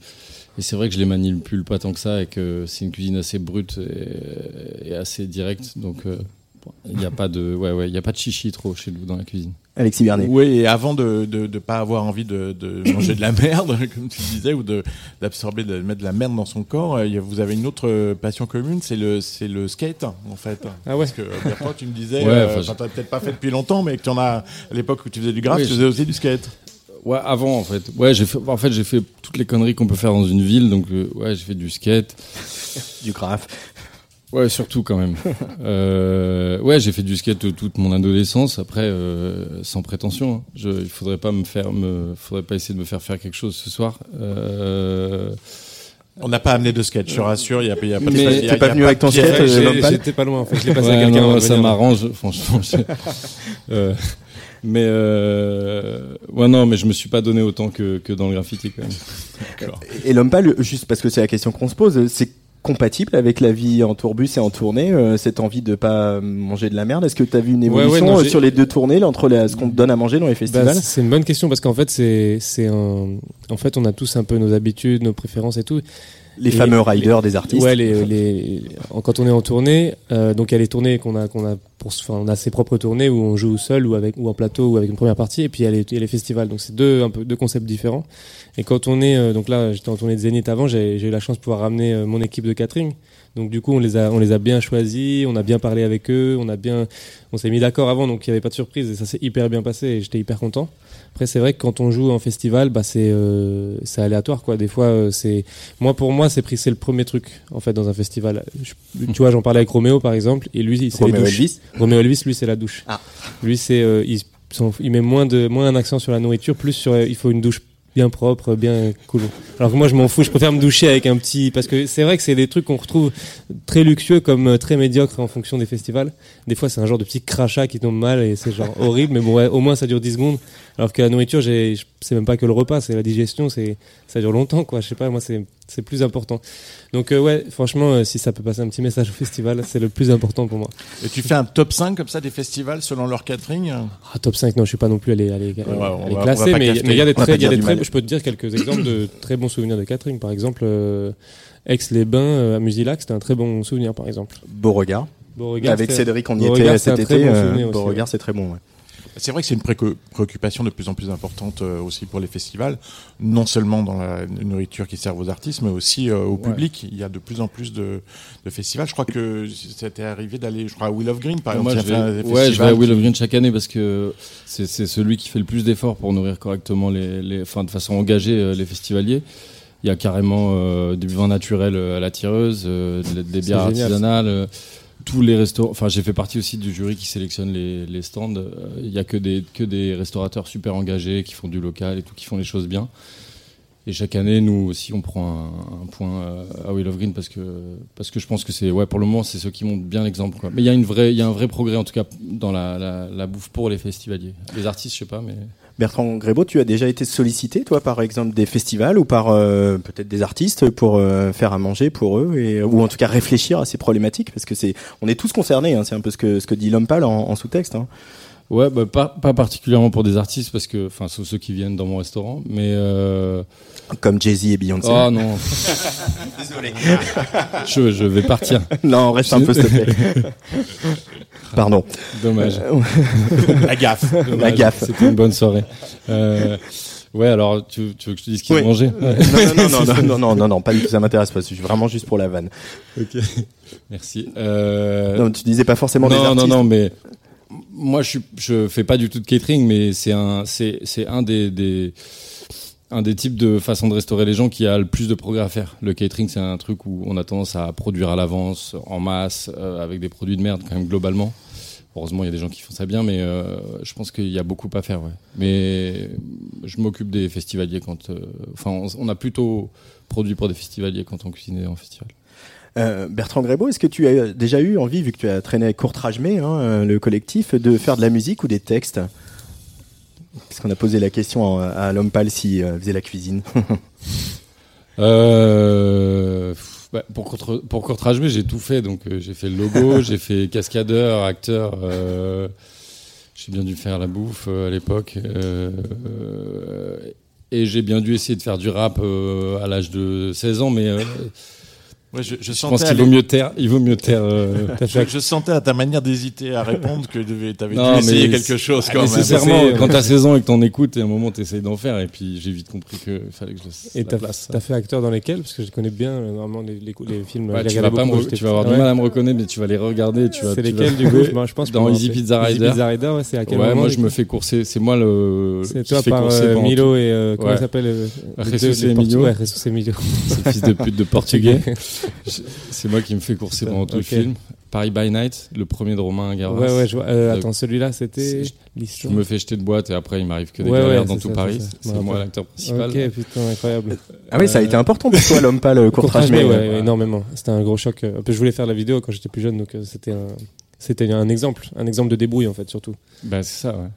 et c'est vrai que je les manipule pas tant que ça et que c'est une cuisine assez brute et, et assez directe. Donc, euh, il n'y a pas de, ouais, ouais, il y a pas de chichi trop chez nous dans la cuisine. Alexis Bernet. Oui, et avant de de, de pas avoir envie de, de (coughs) manger de la merde, (laughs) comme tu disais, ou de d'absorber, de mettre de la merde dans son corps, euh, vous avez une autre euh, passion commune, c'est le c'est le skate en fait. Ah ouais. Parce que euh, Bertrand, tu me disais, Ouais, euh, enfin, t'as peut-être pas fait depuis longtemps, mais que tu en as à l'époque où tu faisais du graphe, Oui, tu faisais aussi du skate. Ouais, avant en fait. Ouais, j'ai fait, en fait, j'ai fait toutes les conneries qu'on peut faire dans une ville. Donc, euh, ouais, j'ai fait du skate. du graphe. Ouais, surtout quand même. (laughs) euh, ouais, j'ai fait du skate toute mon adolescence. Après, euh, sans prétention. hein. Je, il faudrait pas me faire, me, faudrait pas essayer de me faire faire quelque chose ce soir. Euh, On n'a pas amené de skate, je te rassure, il y a, il y a pas de Mais- il y a- T'es a pas venu avec ton skate, J'étais pas loin, en fait. Je (laughs) passé à ouais, quelqu'un. non, ça m'arrange, franchement. je- (laughs) euh, mais euh, ouais, non, mais je me suis pas donné autant que, que dans le graffiti quand même. Et l'homme pâle, juste parce que c'est la question qu'on se pose, c'est compatible avec la vie en tourbus et en tournée, euh, cette envie de pas manger de la merde Est-ce que tu as vu une Ouais, ouais, évolution non, euh, sur les deux tournées, là, entre la- ce qu'on te donne à manger dans les Bah, festivals c'est une bonne question parce qu'en fait c'est c'est un en fait on a tous un peu nos habitudes, nos préférences et tout. Les Et fameux riders des artistes. Ouais, les, les quand on est en tournée, euh, donc il y a les tournées qu'on a qu'on a pour enfin on a ses propres tournées où on joue seul ou avec ou en plateau ou avec une première partie et puis il y a les, y a les festivals. Donc c'est deux un peu deux concepts différents. Et quand on est euh, donc là j'étais en tournée de Zénith avant, j'ai j'ai eu la chance de pouvoir ramener euh, mon équipe de catering. Donc du coup on les a on les a bien choisis, on a bien parlé avec eux, on a bien on s'est mis d'accord avant donc il y avait pas de surprise et ça s'est hyper bien passé et j'étais hyper content. Après c'est vrai que quand on joue en festival bah c'est euh, c'est aléatoire quoi. Des fois euh, c'est moi pour moi c'est pris c'est le premier truc en fait dans un festival. Je- tu vois j'en parlais avec Roméo par exemple et lui c'est les Roméo douches. Elvis Roméo Elvis lui c'est la douche. Ah. Lui c'est euh, il, met moins de moins un accent sur la nourriture plus sur il faut une douche bien propre, bien cool. Alors que moi je m'en fous, je préfère me doucher avec un petit parce que c'est vrai que c'est des trucs qu'on retrouve très luxueux comme euh, très médiocres en fonction des festivals. Des fois c'est un genre de petit crachat qui tombe mal et c'est genre horrible mais bon ouais, au moins ça dure 10 secondes. Alors que la nourriture, c'est même pas que le repas, c'est la digestion, c'est ça dure longtemps quoi, je sais pas moi c'est c'est plus important. Donc euh, ouais, franchement euh, si ça peut passer un petit message au festival, c'est le plus important pour moi. Et tu fais un top 5 comme ça des festivals selon leur catering? Ah, top 5, non, je suis pas non plus allé, allé, Ouais, allé va- va classer, mais il y a des très, y a des très, je peux te dire quelques exemples de très bons souvenirs de catering. Par exemple, euh, Aix-les-Bains euh, à Musilac, c'était un très bon souvenir, par exemple. Beauregard. Beauregard, Avec Cédric, on y Beauregard, était cet très été. bon euh, Beauregard, ouais. c'est très bon. ouais. C'est vrai que c'est une préoccupation de plus en plus importante euh, aussi pour les festivals, non seulement dans la nourriture qui sert aux artistes, mais aussi euh, au Ouais. public. Il y a de plus en plus de, de festivals. Je crois que c'était arrivé d'aller, je crois, à Will of Green, par Moi, exemple. je vais, ouais, je vais à Will of Green chaque année parce que c'est celui qui fait le plus d'efforts pour nourrir correctement les, les, enfin, de façon engagée euh, les festivaliers. Il y a carrément euh, du vin naturel à la tireuse, euh, des- des bières artisanales. Euh, tous les restaurants. Enfin, j'ai fait partie aussi du jury qui sélectionne les, stands. Euh, Il y a que des que des restaurateurs super engagés qui font du local et tout, qui font les choses bien. Et chaque année, nous aussi, on prend un, point euh, à Will of Green parce que parce que je pense que c'est ouais pour le moment c'est ceux qui montrent bien l'exemple. Mais il y a une vraie y a un vrai progrès en tout cas dans la, la, la bouffe pour les festivaliers. Les artistes, je sais pas, mais Bertrand Grébeau, tu as déjà été sollicité, toi, par exemple, des festivals ou par euh, peut-être des artistes pour euh, faire à manger pour eux et ou en tout cas réfléchir à ces problématiques? Parce que c'est on est tous concernés. Hein, c'est un peu ce que ce que dit Lompal en, en sous-texte. Hein. Ouais, bah, pas, pas particulièrement pour des artistes, parce que, enfin, sauf ceux qui viennent dans mon restaurant, mais. Euh... Comme Jay-Z et Beyoncé. Oh non. (laughs) Désolé. (laughs) je, je vais partir. (laughs) Non, reste un peu, s'il te plaît. Pardon. Dommage. La gaffe. Dommage. La gaffe. C'était une bonne soirée. Euh, ouais, alors, tu, tu veux que je te dise ce qu'ils Oui. ont mangé? Non, non, non, non, non, non, non, non, pas du tout, ça m'intéresse pas. C'est vraiment juste pour la vanne. Ok. Merci. Euh... Non, tu disais pas forcément des non, artistes. non, non, mais moi, je je fais pas du tout de catering, mais c'est un, c'est, c'est un des, des, un des types de façon de restaurer les gens qui a le plus de progrès à faire. Le catering, c'est un truc où on a tendance à produire à l'avance, en masse, euh, avec des produits de merde quand même globalement. Heureusement, il y a des gens qui font ça bien, mais euh, je pense qu'il y a beaucoup à faire. Ouais. Mais je m'occupe des festivaliers quand, euh, enfin, on, on a plutôt produit pour des festivaliers quand on cuisinait en festival. Euh, Bertrand Grébeau, est-ce que tu as déjà eu envie, vu que tu as traîné avec Courtrage May, hein, euh, le collectif, de faire de la musique ou des textes? Puisqu'on a posé la question à, à l'homme pâle s'il euh, faisait la cuisine. (laughs) Euh, bah, pour contre, pour j'ai tout fait. Donc j'ai fait le logo, (laughs) j'ai fait cascadeur, acteur. j'ai bien dû faire la bouffe à l'époque. et j'ai bien dû essayer de faire du rap à l'âge de 16 ans, mais Ouais, je, je pense à qu'il vaut mieux taire. Il vaut mieux taire. euh, (laughs) je, je sentais à ta manière d'hésiter à répondre que tu avais Non, dû essayer quelque chose ah, quand même. Nécessairement, quand t'as 16 ans et que t'en écoutes, et à un moment t'essayes d'en faire, et puis j'ai vite compris qu'il fallait que je laisse Et la t'as place. t'as fait acteur dans lesquels? Parce que je connais bien euh, normalement les, les, les films. Je les tu, vas pas beaucoup quand tu vas avoir du mal à me reconnaître, mais tu vas les regarder. Tu vas, C'est lesquels du coup? (laughs) Je- je pense Dans Easy Pizza. Rider. Easy Pizza Rider, ouais, c'est à quel moment, moi je me fais courser. C'est moi le. C'est toi par euh, Milo et comment il s'appelle (laughs) Jesus. Ouais, Jesus et Milo. C'est le fils de pute de portugais. Je- (laughs) C'est moi qui me fais courser pendant tout Ok. le film. Paris by Night, le premier de Romain Garros. Ouais, ouais, je vois. Euh, attends, celui-là, c'était Je l'histoire. me fais jeter de boîte et après il m'arrive que des Ouais, galères ouais, dans tout ça, Paris. c'est Je moi l'acteur principal. Ok, putain, incroyable. Ah oui, ça a été important pour toi, l'homme pâle, Courtrage May. May, ouais. ouais, énormément. C'était un gros choc. euh, Je voulais faire la vidéo quand j'étais plus jeune, donc euh, c'était un, c'était un exemple, un exemple de débrouille en fait, surtout. Bah c'est ça, ouais.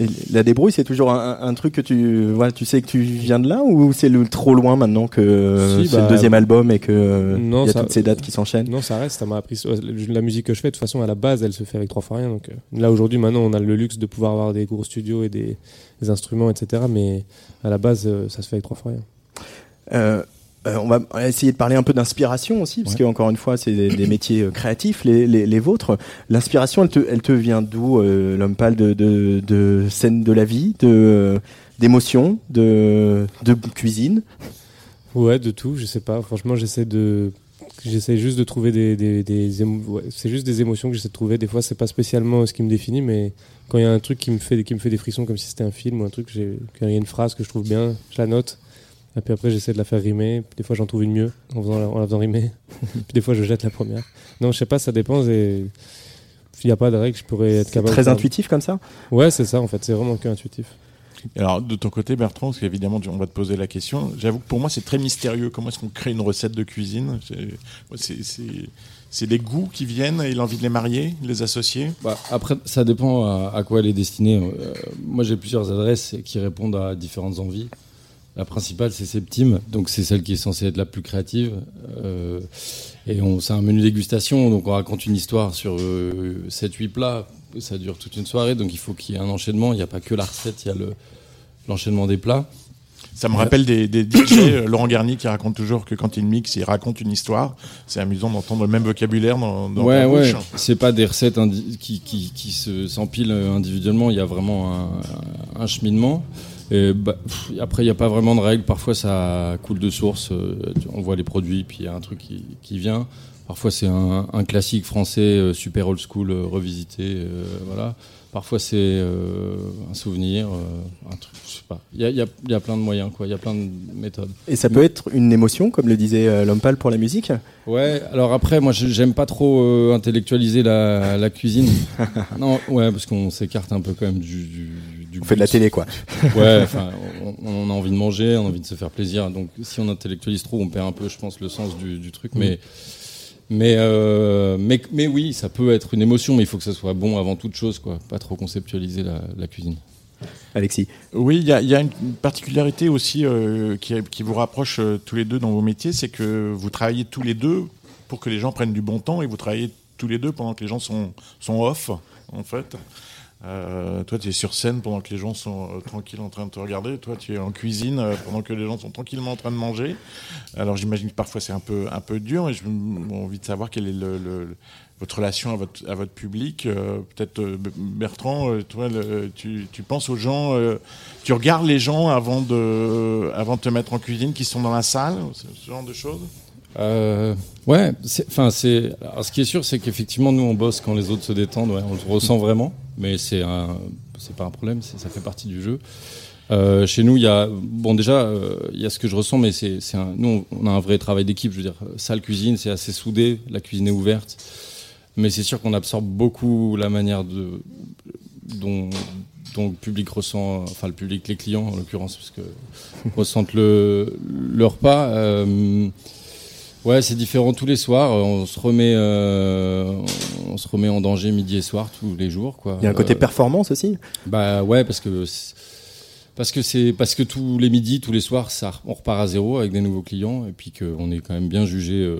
Et la débrouille, c'est toujours un, un truc que tu, voilà, tu sais que tu viens de là ou c'est le trop loin maintenant que Si, c'est bah, le deuxième album et que il y a ça- toutes ces dates qui s'enchaînent? Non, ça reste, ça m'a appris. La musique que je fais, de toute façon, à la base, elle se fait avec trois fois rien. Donc euh, là, aujourd'hui, maintenant, on a le luxe de pouvoir avoir des gros studios et des, des instruments, etc. Mais à la base, euh, ça se fait avec trois fois rien. Euh, euh, on va essayer de parler un peu d'inspiration aussi, parce Ouais. que encore une fois, c'est des, des métiers euh, créatifs, les, les, les vôtres. L'inspiration, elle te, elle te vient d'où, euh, l'homme pâle, de, de, de scènes de la vie, de d'émotions, de, de cuisine? Ouais, de tout, je sais pas. Franchement, j'essaie de. J'essaie juste de trouver des. des, des émo- ouais, c'est juste des émotions que j'essaie de trouver. Des fois, c'est pas spécialement ce qui me définit, mais quand il y a un truc qui me fait, qui me fait des frissons, comme si c'était un film ou un truc, j'ai- quand il y a une phrase que je trouve bien, je la note. Et puis après, j'essaie de la faire rimer. Des fois, j'en trouve une mieux en, faisant la, en la faisant rimer. (laughs) puis des fois, je jette la première. Non, je sais pas, ça dépend. et Il n'y a pas de règle, je pourrais être capable. Très de faire- intuitif comme ça Ouais, c'est ça en fait, c'est vraiment que intuitif. Alors, de ton côté, Bertrand, parce qu'évidemment, on va te poser la question. J'avoue que pour moi, c'est très mystérieux. Comment est-ce qu'on crée une recette de cuisine C'est- les goûts qui viennent et l'envie de les marier, les associer Bah, après, ça dépend à, à quoi elle est destinée. Euh, moi, j'ai plusieurs adresses qui répondent à différentes envies. La principale, c'est Septime, donc c'est celle qui est censée être la plus créative. Euh, et on, c'est un menu dégustation, donc on raconte une histoire sur euh, 7-8 plats. Ça dure toute une soirée, donc il faut qu'il y ait un enchaînement. Il n'y a pas que la recette, il y a le, l'enchaînement des plats. Ça me rappelle des, des DJ, (coughs) euh, Laurent Garnier qui raconte toujours que quand il mixe, il raconte une histoire. C'est amusant d'entendre le même vocabulaire dans, dans ouais, ouais. bouche. C'est pas des recettes indi- qui, qui, qui se s'empilent individuellement. Il y a vraiment un, un cheminement. Et bah, pff, après, il n'y a pas vraiment de règles. Parfois, ça coule de source. Euh, On voit les produits, puis il y a un truc qui, qui vient. Parfois, c'est un, un classique français euh, super old school euh, revisité. voilà. Parfois c'est euh, un souvenir, euh, un truc, je sais pas. Il y a, y y plein de moyens, quoi. Il y a plein de méthodes. Et ça peut être une émotion, comme le disait euh, l'homme pâle pour la musique? Ouais, alors après, moi, j'aime pas trop intellectualiser la, la cuisine. (laughs) non, ouais, parce qu'on s'écarte un peu quand même du. du, du On fait de la télé, quoi. (laughs) Ouais, enfin, on, on a envie de manger, on a envie de se faire plaisir. Donc, si on intellectualise trop, on perd un peu, je pense, le sens du, du truc. Mais, mais, euh, mais, mais oui, ça peut être une émotion, mais il faut que ça soit bon avant toute chose, quoi. Pas trop conceptualiser la, la cuisine. Alexis Oui, il y a, il y a une particularité aussi euh, qui, qui vous rapproche euh, tous les deux dans vos métiers, c'est que vous travaillez tous les deux pour que les gens prennent du bon temps et vous travaillez tous les deux pendant que les gens sont, sont off, en fait. Euh, toi, tu es sur scène pendant que les gens sont euh, tranquilles en train de te regarder. Toi, tu es en cuisine euh, pendant que les gens sont tranquillement en train de manger. Alors, j'imagine que parfois c'est un peu, un peu dur et j'ai envie de savoir quelle est votre relation à votre, public. Euh, Peut-être Bertrand, toi, tu, tu penses aux gens, tu regardes les gens avant de, avant de te mettre en cuisine qui sont dans la salle, ce genre de choses? Euh, ouais, enfin c'est. Ce qui est sûr, c'est qu'effectivement nous on bosse quand les autres se détendent, ouais, on le ressent vraiment, mais c'est un, c'est pas un problème, ça fait partie du jeu. Euh, chez nous, il y a bon déjà euh, il y a ce que je ressens, mais c'est nous on a un vrai travail d'équipe. Je veux dire, salle cuisine, c'est assez soudé, la cuisine est ouverte, mais c'est sûr qu'on absorbe beaucoup la manière de dont dont le public ressent, enfin le public, les clients en l'occurrence, parce que (laughs) ressentent le le repas. Ouais, c'est différent tous les soirs. Euh, On se remet, euh, on se remet en danger midi et soir tous les jours, quoi. Il y a un côté Euh, performance aussi? Bah ouais, parce que parce que c'est parce que tous les midis, tous les soirs, ça, on repart à zéro avec des nouveaux clients et puis qu'on est quand même bien jugé euh,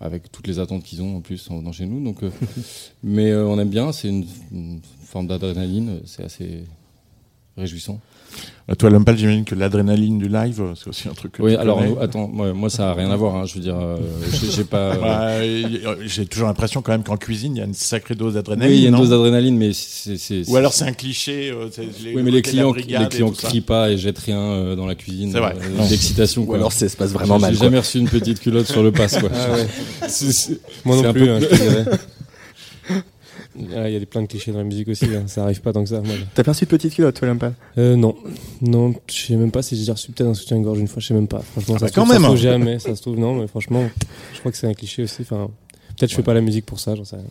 avec toutes les attentes qu'ils ont en plus en venant chez nous. Donc, (laughs) mais on aime bien. C'est une, une forme d'adrénaline. C'est assez réjouissant. Euh, Toi, l'homme pâle, j'imagine que l'adrénaline du live, euh, c'est aussi un truc que Oui, tu alors connais. attends, moi, moi, ça a rien à voir. Hein, je veux dire, euh, j'ai pas. (laughs) Bah, J'ai toujours l'impression quand même qu'en cuisine, il y a une sacrée dose d'adrénaline. Oui, il y a une dose d'adrénaline, mais c'est. Ou alors c'est un cliché. euh, c'est Oui, mais les clients, les clients crient pas et jettent rien euh, dans la cuisine. C'est vrai. euh. D'excitation. Ou quoi. alors ça se passe vraiment mal, J'ai jamais reçu une petite culotte sur le pass, quoi. Ah ouais. (laughs) Moi non un plus, peu- hein, je te dirais. (laughs) Ah, Il y a des plein de clichés dans la musique aussi, hein, ça arrive pas tant que ça. moi. T'as perçu de petite culotte, toi, pâle Euh, non, non, je sais même pas si j'ai déjà reçu peut-être un soutien-gorge une fois, je sais même pas. Franchement, Ah ça bah se quand trouve, ça même. se trouve jamais, ça se trouve non, mais franchement, je crois que c'est un cliché aussi. Enfin, peut-être je fais pas la musique pour ça, j'en sais rien.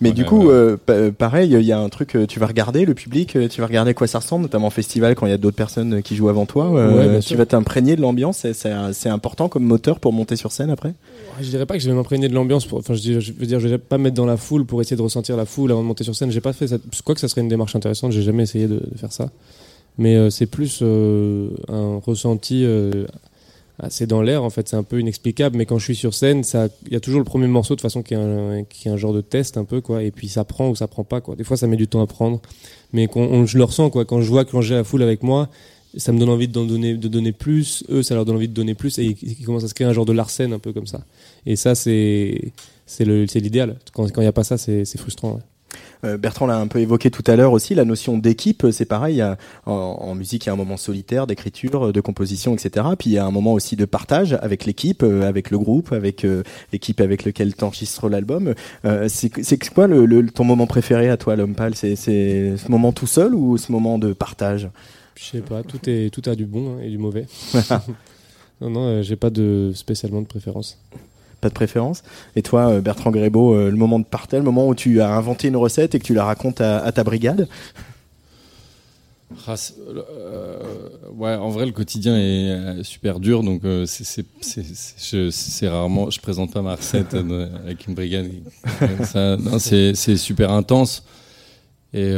Mais Ouais, du coup, ouais. euh, pa- pareil, il y a un truc, euh, tu vas regarder le public, euh, tu vas regarder à quoi ça ressemble, notamment en festival quand il y a d'autres personnes euh, qui jouent avant toi. euh, tu sûr. vas t'imprégner de l'ambiance, c'est- important comme moteur pour monter sur scène après? Ouais, Je dirais pas que je vais m'imprégner de l'ambiance. Pour... Enfin, je, dis- je veux dire, je vais pas me mettre dans la foule pour essayer de ressentir la foule avant de monter sur scène. J'ai pas fait ça. Quoi que ça serait une démarche intéressante, j'ai jamais essayé de, de faire ça. Mais euh, c'est plus euh, un ressenti euh, assez dans l'air. En fait, c'est un peu inexplicable. Mais quand je suis sur scène, ça, il y a toujours le premier morceau de façon qui est un, qui est un genre de test un peu quoi. Et puis ça prend ou ça prend pas quoi. Des fois, ça met du temps à prendre. Mais on- je le ressens quoi. Quand je vois que j'ai la foule avec moi, ça me donne envie de donner, de donner plus. Eux, ça leur donne envie de donner plus. Et il, il commence à se créer un genre de Larsen un peu comme ça. Et ça, c'est c'est c'est l'idéal. Quand il n'y a pas ça, c'est c'est frustrant. Euh, Bertrand l'a un peu évoqué tout à l'heure aussi, la notion d'équipe, c'est pareil. en, en musique, il y a un moment solitaire, d'écriture, de composition, etc. Puis il y a un moment aussi de partage avec l'équipe, euh, avec le groupe, avec euh, l'équipe avec lequel tu enregistres l'album. C'est quoi le, le- ton moment préféré à toi, l'homme pâle? C'est ce moment tout seul ou ce moment de partage? Je sais pas, tout, est, tout a du bon et du mauvais. (laughs) (laughs) non, non, j'ai pas de spécialement de préférence. Pas de préférence. Et toi, euh, Bertrand Grébeau, euh, le moment de partage, le moment où tu as inventé une recette et que tu la racontes à, ta brigade? Ah, euh, ouais, en vrai, le quotidien est super dur, donc c'est- rarement, je présente pas ma recette avec une brigade. C'est super intense. Et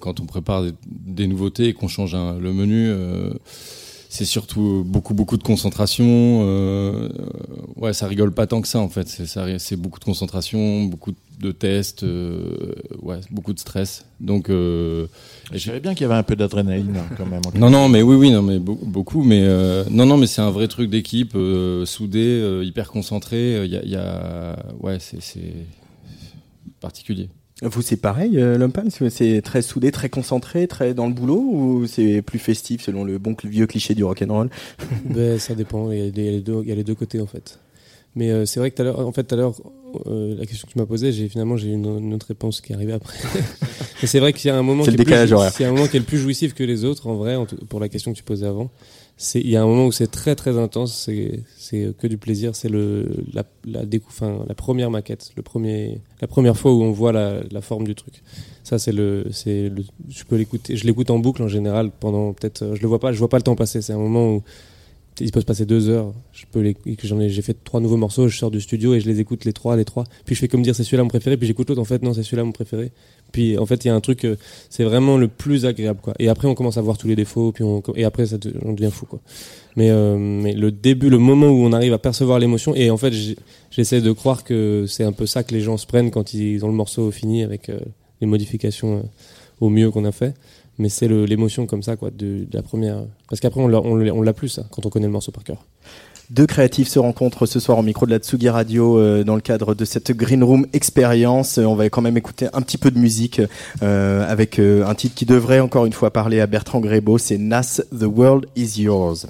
quand on prépare des, nouveautés et qu'on change le menu, c'est surtout beaucoup beaucoup de concentration. euh, ouais, ça rigole pas tant que ça en fait. C'est beaucoup de concentration, beaucoup de tests, euh, ouais, beaucoup de stress. Donc euh, Je savais bien qu'il y avait un peu d'adrénaline hein, quand même. en non, non, mais oui, oui, non, mais beau- beaucoup, mais euh, non, non, mais c'est un vrai truc d'équipe, euh, soudé, euh, hyper concentré. Il y a, il y a- ouais, c'est particulier. Vous, c'est pareil, euh, C'est- très soudé, très concentré, très dans le boulot ou c'est plus festif selon le bon vieux cliché du rock'n'roll? Ben, ça dépend, il y a les deux côtés en fait. Mais euh, c'est vrai que tout à l'heure, en fait, tout à l'heure, euh, la question que tu m'as posée, j'ai finalement j'ai une, une autre réponse qui est arrivée après. (laughs) Mais c'est vrai qu'il y a un moment qui est plus- décalage horaire. il y a un moment qui est le plus jouissif que les autres, en vrai, en tout- pour la question que tu posais avant. C'est il y a un moment où c'est très très intense, c'est c'est que du plaisir. C'est le la la enfin, la première maquette, le premier la première fois où on voit la, la forme du truc. Ça c'est le c'est le je peux l'écouter, je l'écoute en boucle en général pendant peut-être euh, je le vois pas, je vois pas le temps passer. C'est un moment où il peut se passer deux heures. Je peux j'ai fait trois nouveaux morceaux, je sors du studio et je les écoute les trois, les trois. Puis je fais comme dire c'est celui-là mon préféré, puis j'écoute l'autre. En fait, non, c'est celui-là mon préféré. Puis en fait, il y a un truc, euh, c'est vraiment le plus agréable, quoi. Et après, on commence à voir tous les défauts, puis et après, on devient fou, quoi. Mais, euh, mais le début, le moment où on arrive à percevoir l'émotion, et en fait, j'essaie de croire que c'est un peu ça que les gens se prennent quand ils ont le morceau fini avec euh, les modifications au mieux qu'on a fait. Mais c'est le- l'émotion comme ça, quoi, de, de la première. Parce qu'après, on l'a, plus, ça, quand on connaît le morceau par cœur. Deux créatifs se rencontrent ce soir au micro de la Tsugi Radio euh, dans le cadre de cette Green Room expérience. Euh, On va quand même écouter un petit peu de musique euh, avec euh, un titre qui devrait encore une fois parler à Bertrand Grébeau. C'est Nas, The World Is Yours.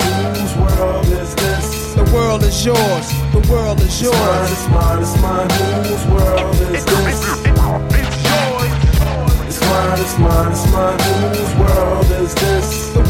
Whose world is this? The world is yours. The world is yours. It's mine, it's mine, it's mine. Whose world is this? It's mine, it's mine, it's mine. Whose world is this?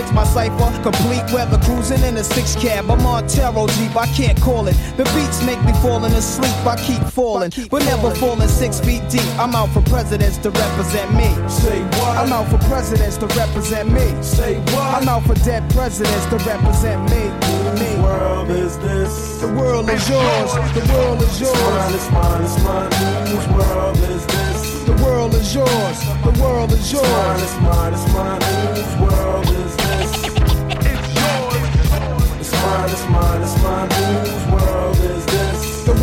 makes my cipher complete. Weather cruising in a six cab. I'm on Taro Jeep, I can't call it. The beats make me falling asleep. I keep falling, but never falling six feet deep. I'm out for presidents to represent me. Say what? I'm out for presidents to represent me. Say what? I'm out for dead presidents to represent me. Whose world is this? The world is yours. The world is yours. It's mine, it's mine, it's mine. Whose world is this? The world is yours. The world is yours. It's mine, it's mine, it's mine. whose world is this? It's yours. It's mine, it's mine, it's mine, whose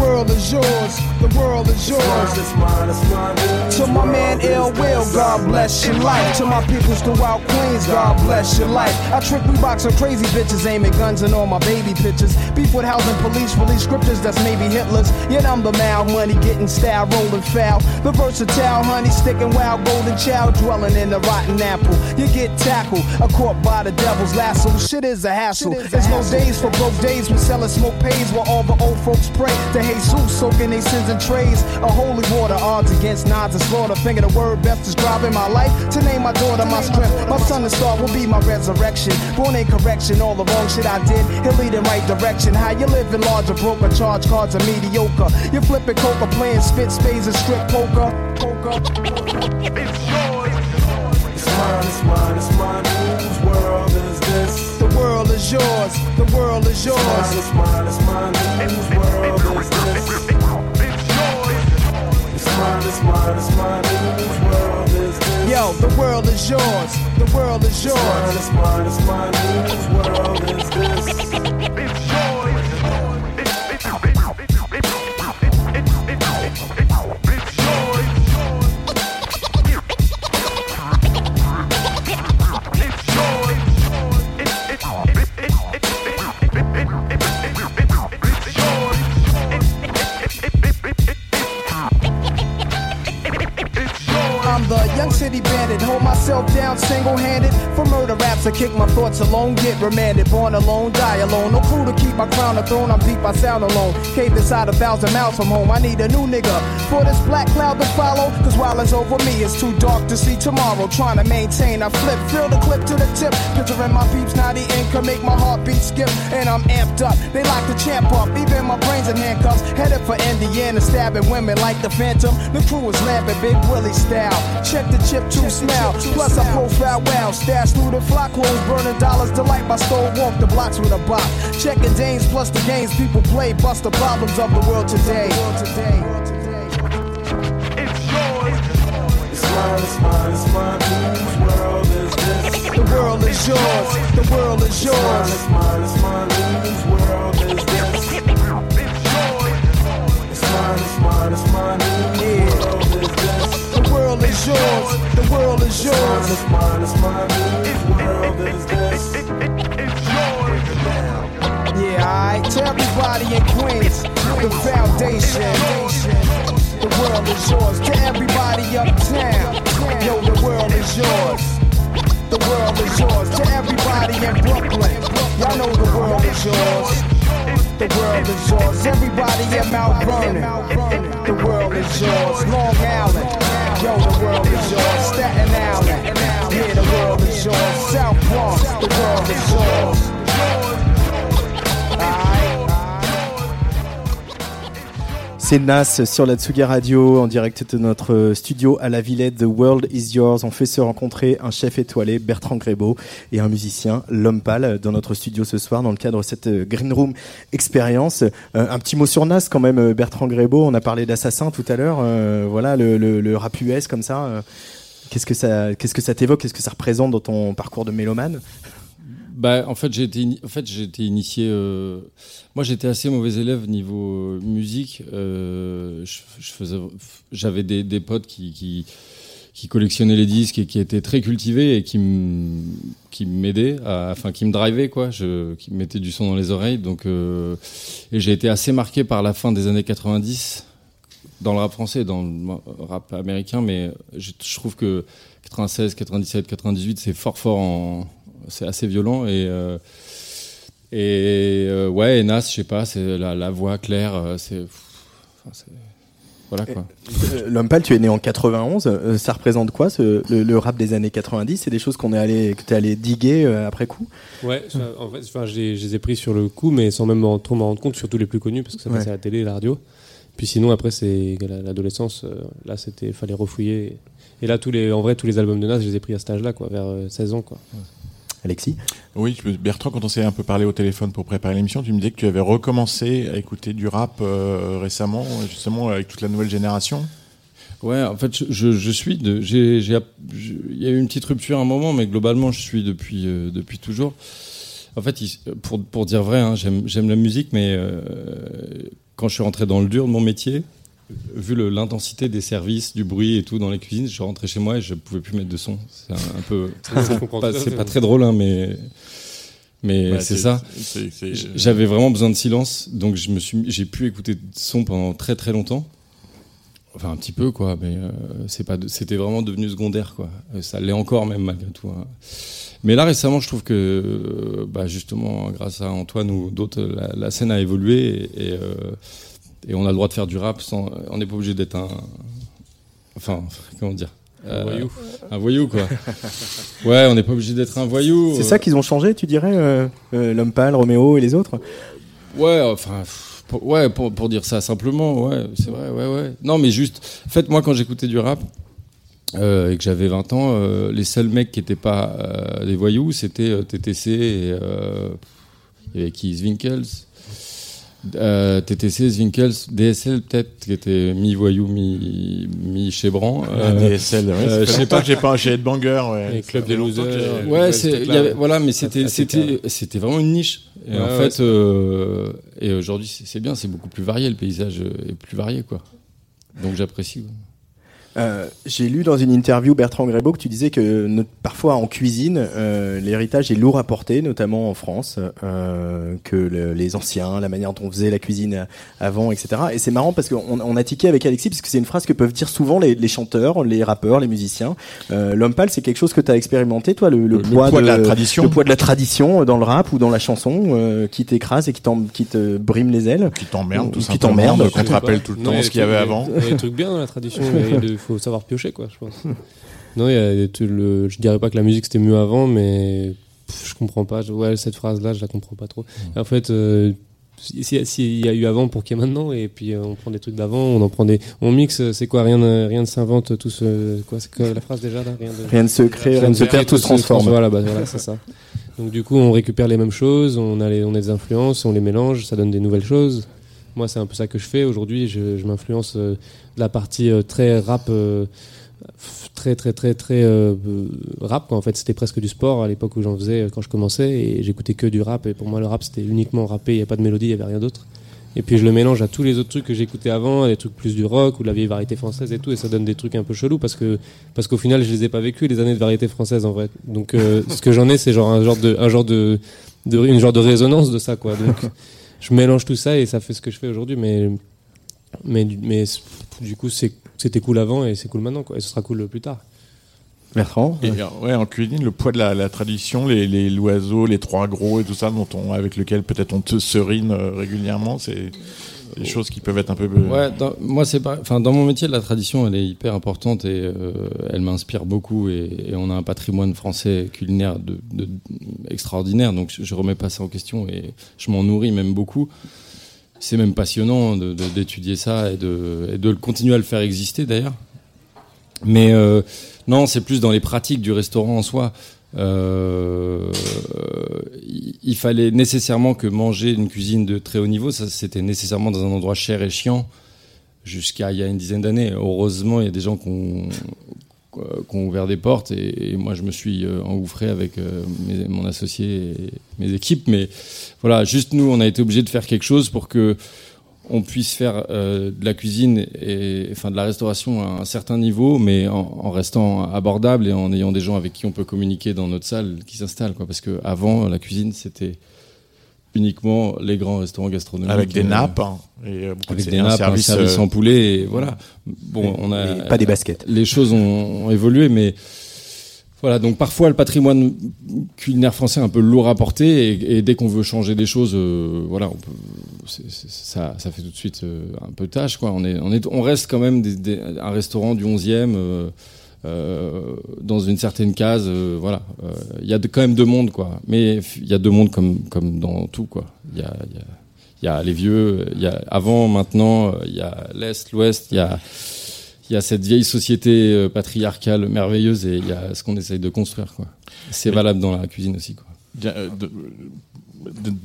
world is yours. The world is yours. It's mine, it's mine, whose To my man is Ill? Will, God bless your life. To my peoples throughout Queens, God bless your life. I trick we box on crazy bitches, aiming guns and all my baby pictures. Beef with housing police, release scriptures that's maybe Hitler's. Yet I'm the mal money, getting style, rolling foul. The versatile honey, sticking wild, golden child, dwelling in the rotten apple. You get tackled, a caught by the devil's lasso. Shit is a hassle. There's no days for broke days. We selling smoke pays while all the old folks pray to Jesus, soaking their sins in trays. A holy water, odds against nods and slaughter. Finger the word best describing my life. To name my daughter my strength. My son and star will be my resurrection. Born in correction, all the wrong shit I did. He'll lead in right direction. How you living larger, broker, charge cards are mediocre. You're flipping coca, playing spit spades and strip poker. Poker. It's mine, it's mine, it's mine, whose world is this? The is yours. The world is yours. It's mine, it's mine, whose world is this? It's mine, it's mine, it's mine, whose world is this? Yo, the world is yours. The world is yours. It's mine, it's mine, whose world is this? I'm hold myself down single-handed. For murder raps, I kick my thoughts alone, get remanded. Born alone, die alone. No crew to keep my crown a throne. I'm deep, I sound alone. Cave inside a thousand miles from home. I need a new nigga for this black cloud to follow. Cause while it's over me, it's too dark to see tomorrow. Trying to maintain, I flip, fill the clip to the tip. Picturing my peeps, now the income make my heartbeat skip. And I'm amped up. They lock the champ up, even my brains in handcuffs. Headed for Indiana, stabbing women like the Phantom. The crew is lamping Big Willie style. Check the chip to smell. Plus I profile well. Stash through the flock clothes, burning dollars. Delight my stole. Walk the blocks with a bop. Checking dames plus the games people play. Bust the problems of the world today. It's mine, it's mine, it's mine, whose world is this? The world is yours. The world is yours. It's mine, it's mine, it's mine. whose world is this? It's mine, it's mine, it's mine, whose world is this? The world is yours. The world is yours. It's mine, it's mine, whose world is this? Yeah, alright. To everybody in Queens, the foundation. The world is yours. To everybody uptown, yo, the world is yours. The world is yours. To everybody in Brooklyn, y'all know the world is yours. The world is yours. Everybody in Mount Vernon, the world is yours. Long Island, yo, the world is yours. Staten Island, yeah, the world is yours. South Bronx, the world is yours. C'est Nas sur la Tsugi Radio en direct de notre studio à la Villette. The World is Yours. On fait se rencontrer un chef étoilé, Bertrand Grébeau, et un musicien, L'Homme Pâle, dans notre studio ce soir dans le cadre de cette Green Room expérience. Euh, un petit mot sur Nas quand même, Bertrand Grébeau. On a parlé d'Assassin tout à l'heure. Euh, voilà, le, rap US comme ça. euh, Qu'est-ce que ça, qu'est-ce que ça t'évoque? Qu'est-ce que ça représente dans ton parcours de mélomane? Bah, en fait, j'ai été, en fait, initié. euh, Moi, j'étais assez mauvais élève niveau euh, musique. Euh, j'avais des, potes qui, collectionnaient les disques et qui étaient très cultivés et qui m'aidaient, enfin, qui me drivaient, quoi. Qui me mettaient du son dans les oreilles. Donc, et j'ai été assez marqué par la fin des années 90 dans le rap français, dans le rap américain, mais je trouve que 96, 97, 98, c'est fort fort en, c'est assez violent et euh, et euh, ouais, et Nas, je sais pas, c'est la, la voix claire, euh, c'est, voilà quoi. L'Homme Pâle, tu es né en 91. Euh, ça représente quoi ce, le, le rap des années 90 C'est des choses qu'on est allé, que t'es allé diguer après coup? Ouais, ça, en fait, enfin, j'ai- je les ai pris sur le coup, mais sans même trop m'en rendre compte, surtout les plus connus, parce que ça Ouais. passait à la télé et la radio. Puis sinon, après, c'est la- l'adolescence, là, c'était, fallait refouiller. Et là, tous les, en vrai, tous les albums de Nas, je les ai pris à cet âge-là, quoi, vers euh, 16 ans, quoi. Alexis Oui, je- Bertrand, quand on s'est un peu parlé au téléphone pour préparer l'émission, tu me disais que tu avais recommencé à écouter du rap euh, récemment, justement avec toute la nouvelle génération. Ouais, en fait, je, suis j'ai, il y a eu une petite rupture à un moment, mais globalement, je suis depuis, euh, depuis toujours. En fait, pour, pour dire vrai, hein, j'aime, j'aime la musique, mais euh, quand je suis rentré dans le dur de mon métier, vu l'intensité des services, du bruit et tout dans les cuisines, je rentré chez moi et je pouvais plus mettre de son. C'est un, un peu, (laughs) c'est pas, très drôle, hein, mais mais Bah, c'est ça. J'avais vraiment besoin de silence, donc je me suis, j'ai pu écouter de son pendant très très longtemps. Enfin un petit peu quoi, mais euh, c'est pas, de- c'était vraiment devenu secondaire quoi. Euh, Ça l'est encore même malgré tout. hein. Mais là récemment, je trouve que euh, bah, justement grâce à Antoine ou d'autres, la, la scène a évolué et, et, euh, et on a le droit de faire du rap sans, on n'est pas obligé d'être un, enfin comment dire. Un voyou. Un voyou quoi. ouais, on n'est pas obligé d'être un voyou. C'est ça qu'ils ont changé, tu dirais euh, euh, L'Homme Pâle, Roméo et les autres? Ouais, enfin, pour, ouais, pour, pour dire ça simplement, ouais, c'est vrai, ouais, ouais. Non, mais juste, en fait, moi, quand j'écoutais du rap euh, et que j'avais 20 ans, euh, les seuls mecs qui étaient pas euh, des voyous, c'était euh, TTC et euh, il y avait qui, Zwinkels. Euh, TTC, Zwinkels, DSL peut-être, qui était mi-voyou, mi- mi-chébran. Ah, DSL, ouais, euh, je sais pas. que j'ai pas un de banger, ouais. Les clubs des losers. j'ai- Ouais, y avait- voilà, mais c'était, assez c'était, vraiment une niche. Et Ouais, en ouais, fait, c'est- euh, et aujourd'hui, c'est, c'est bien, c'est beaucoup plus varié, le paysage est plus varié, quoi. Donc j'apprécie. Euh, J'ai lu dans une interview Bertrand Grébeau que tu disais que no- parfois en cuisine, euh, l'héritage est lourd à porter, notamment en France, euh, que le- les anciens, la manière dont on faisait la cuisine avant, etc. Et c'est marrant parce qu'on on a tiqué avec Alexis parce que c'est une phrase que peuvent dire souvent les, les chanteurs, les rappeurs, les musiciens. Euh, L'homme pâle, c'est quelque chose que tu as expérimenté, toi, le, le Le- le poids, poids de la tradition. le poids de la tradition dans le rap ou dans la chanson, euh, qui t'écrase et qui, qui te brime les ailes, Qui t'emmerde, Ou tout qui t'emmerde. Donc, on te rappelle tout le Non, temps ce qu'il y avait avant. Il y a des trucs bien dans la tradition, (laughs) faut savoir piocher, quoi, je pense. (laughs) Non, il y a trucs- le, je dirais pas que la musique c'était mieux avant, mais pff, je comprends pas. Je- Ouais, cette phrase-là, je la comprends pas trop. En fait, euh, si- si- s'il y a eu avant pour qu'il y ait maintenant, et puis euh, on prend des trucs d'avant, on en prend des, on mixe, euh, c'est quoi, rien, ne- rien ne s'invente, tout se, quoi, c'est quoi la phrase déjà là, rien, de- Rien ne se crée, rien ne se perd, tout se transforme. Voilà, bah, voilà, c'est ça. (laughs) Donc du coup, on récupère les mêmes choses, on a, les, on a des influences, on les mélange, ça donne des nouvelles choses. Moi, c'est un peu ça que je fais aujourd'hui. Je, je m'influence euh, la partie euh, très rap euh, très très très très euh, rap quoi. en fait c'était presque du sport à l'époque où j'en faisais quand je commençais et j'écoutais que du rap et pour moi le rap c'était uniquement rappé il n'y avait pas de mélodie il n'y avait rien d'autre. Et puis je le mélange à tous les autres trucs que j'écoutais avant des trucs plus du rock ou de la vieille variété française et tout et ça donne des trucs un peu chelous parce que parce qu'au final je les ai pas vécus les années de variété française en vrai. Donc euh, (laughs) ce que j'en ai c'est genre un genre de un genre de, de une genre de résonance de ça quoi. Donc je mélange tout ça et ça fait ce que je fais aujourd'hui mais mais du- mais du coup c'était cool avant et c'est cool maintenant quoi et ce sera cool plus tard Bertrand Et, ouais, en cuisine, le poids de la, la tradition, les, les l'oiseau, les trois gros et tout ça, dont on, avec lequel peut-être on te serine euh, régulièrement, c'est des choses qui peuvent être un peu. euh, Ouais, dans, moi c'est pas, enfin dans mon métier la tradition elle est hyper importante et euh, elle m'inspire beaucoup et, et on a un patrimoine français culinaire de, de- extraordinaire donc je, je remets pas ça en question et je m'en nourris même beaucoup. C'est même passionnant d'étudier ça et de, continuer à le faire exister d'ailleurs. Mais euh, non, c'est plus dans les pratiques du restaurant en soi. Euh, il fallait nécessairement que manger une cuisine de très haut niveau, ça c'était nécessairement dans un endroit cher et chiant jusqu'à il y a une dizaine d'années. Heureusement, il y a des gens qui ont, qui ont ouvert des portes et, moi je me suis euh, engouffré avec euh, mon associé et mes équipes. Mais voilà, juste nous, on a été obligé de faire quelque chose pour que on puisse faire euh, de la cuisine et enfin de la restauration à un certain niveau, mais en, restant abordable et en ayant des gens avec qui on peut communiquer dans notre salle qui s'installent. Parce que avant, la cuisine c'était uniquement les grands restaurants gastronomiques Avec des euh, nappes, hein, et, euh, avec de- des nappes, service, un service euh, en poulet, et voilà. Bon, on a pas des baskets. Les choses ont, ont évolué, mais voilà. Donc parfois le patrimoine culinaire français est un peu lourd à porter, et, et dès qu'on veut changer des choses, euh, voilà, on peut, ça, ça fait tout de suite euh, un peu tâche, quoi. On est, on est, on reste quand même des, des- un restaurant du 11e. euh, euh, dans une certaine case, euh, voilà, Euh, il y a de- quand même deux mondes, quoi. Mais il y a deux mondes comme comme dans tout, quoi. Il y a, y a il y a les vieux, il y a avant, maintenant, euh, il y a l'Est, l'Ouest, il y a, il y a cette vieille société euh, patriarcale merveilleuse et il y a ce qu'on essaye de construire. quoi. C'est valable dans la cuisine aussi. Quoi.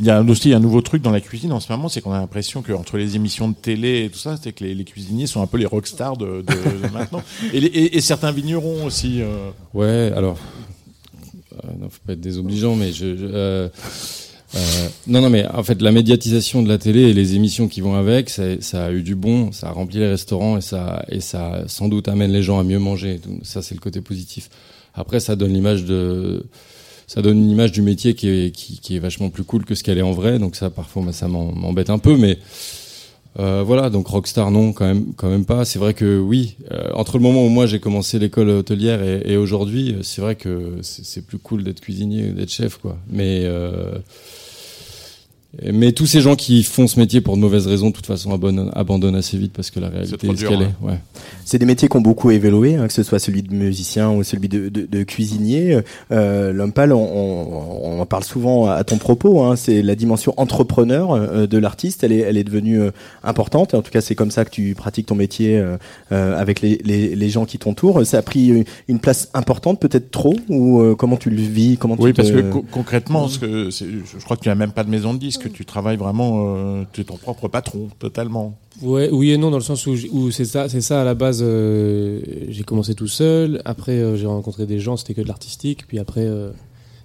Il y a, aussi un nouveau truc dans la cuisine en ce moment, c'est qu'on a l'impression qu'entre les émissions de télé et tout ça, c'est que les, les cuisiniers sont un peu les rockstars de, de, de (laughs) maintenant. Et, les- et- et certains vignerons aussi. euh, Ouais, alors, euh, non, faut pas être désobligeant, mais je, je- euh, euh, non, non, mais en fait, la médiatisation de la télé et les émissions qui vont avec, ça, ça a eu du bon, ça a rempli les restaurants et ça, et ça sans doute amène les gens à mieux manger. Donc, ça, c'est le côté positif. Après, ça donne l'image de, ça donne une image du métier qui est, qui, qui est vachement plus cool que ce qu'elle est en vrai. Donc ça, parfois, ça m'embête un peu, mais euh, voilà. Donc rockstar, non, quand même, quand même pas. C'est vrai que oui, euh, entre le moment où moi j'ai commencé l'école hôtelière et, et aujourd'hui, euh, c'est vrai que c'est plus cool d'être cuisinier, d'être chef, quoi. Mais euh, mais tous ces gens qui font ce métier pour de mauvaises raisons, de toute façon, abandonnent, assez vite parce que la réalité est ce qu'elle est. Ouais. C'est des métiers qui ont beaucoup évolué, hein, que ce soit celui de musicien ou celui de, de, de cuisinier. Euh, L'homme pâle, on, on, on en parle souvent à ton propos. Hein, c'est la dimension entrepreneur euh, de l'artiste. Elle est, elle est devenue euh, importante. En tout cas, c'est comme ça que tu pratiques ton métier euh, avec les, les, les gens qui t'entourent. Ça a pris une- place importante, peut-être trop, ou euh, comment tu le vis Comment Oui, tu te- parce que co- concrètement, ce que je crois que tu n'as même pas de maison de disque, tu travailles vraiment, euh, tu es ton propre patron, totalement. Oui et non dans le sens où, c'est ça, c'est ça à la base. euh, j'ai commencé tout seul. Après, euh, j'ai rencontré des gens, c'était que de l'artistique. Puis après,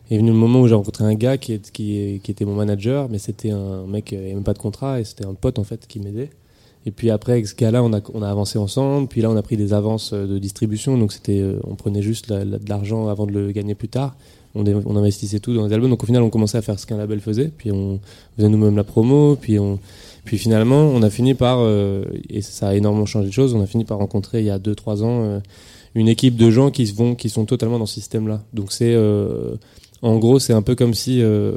est venu le moment où j'ai rencontré un gars qui, est, qui, qui était mon manager, mais c'était un mec, euh, il avait même pas de contrat et c'était un pote en fait qui m'aidait. Et puis après, avec ce gars-là, on a, avancé ensemble. Puis là, on a pris des avances de distribution. Donc c'était, on prenait juste de l'argent avant de le gagner plus tard. On, on investissait tout dans les albums. Donc au final, on commençait à faire ce qu'un label faisait. Puis on faisait nous-mêmes la promo. Puis on, puis finalement, on a fini par, euh, et ça a énormément changé de choses, on a fini par rencontrer il y a 2-3 ans euh, une équipe de gens qui, vont, qui sont totalement dans ce système-là. Donc c'est, euh, en gros, c'est un peu comme si, euh,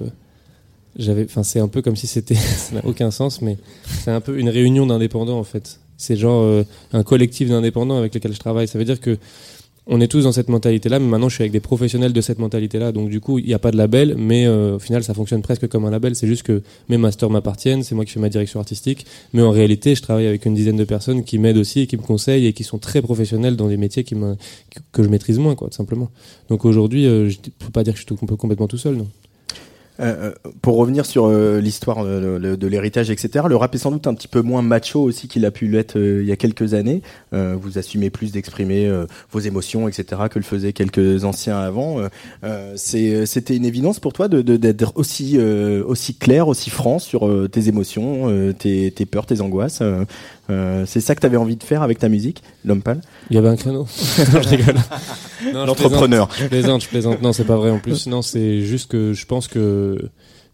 j'avais, enfin c'est un peu comme si c'était, (laughs) ça n'a aucun sens, mais c'est un peu une réunion d'indépendants en fait. C'est genre euh, un collectif d'indépendants avec lesquels je travaille. Ça veut dire que on est tous dans cette mentalité-là, mais maintenant je suis avec des professionnels de cette mentalité-là. Donc du coup, il n'y a pas de label, mais euh, au final, ça fonctionne presque comme un label. C'est juste que mes masters m'appartiennent, c'est moi qui fais ma direction artistique, mais en réalité, je travaille avec une dizaine de personnes qui m'aident aussi, et qui me conseillent et qui sont très professionnels dans des métiers que je maîtrise moins, quoi, tout simplement. Donc aujourd'hui, euh, je peux pas dire que je suis tout, complètement tout seul, non. Euh, euh, pour revenir sur euh, l'histoire de l'héritage, etc., le rap est sans doute un petit peu moins macho aussi qu'il a pu l'être il y a quelques années. Vous assumez plus d'exprimer vos émotions, etc., que le faisaient quelques anciens avant. C'était une évidence pour toi d'être aussi, clair, aussi franc sur tes émotions, tes peurs, tes angoisses. Euh, c'est ça que tu avais envie de faire avec ta musique, l'homme pâle? Il y avait un créneau. (laughs) Non, je rigole. L'entrepreneur. Je plaisante, je plaisante. Non, c'est pas vrai en plus. Non, c'est juste que je pense que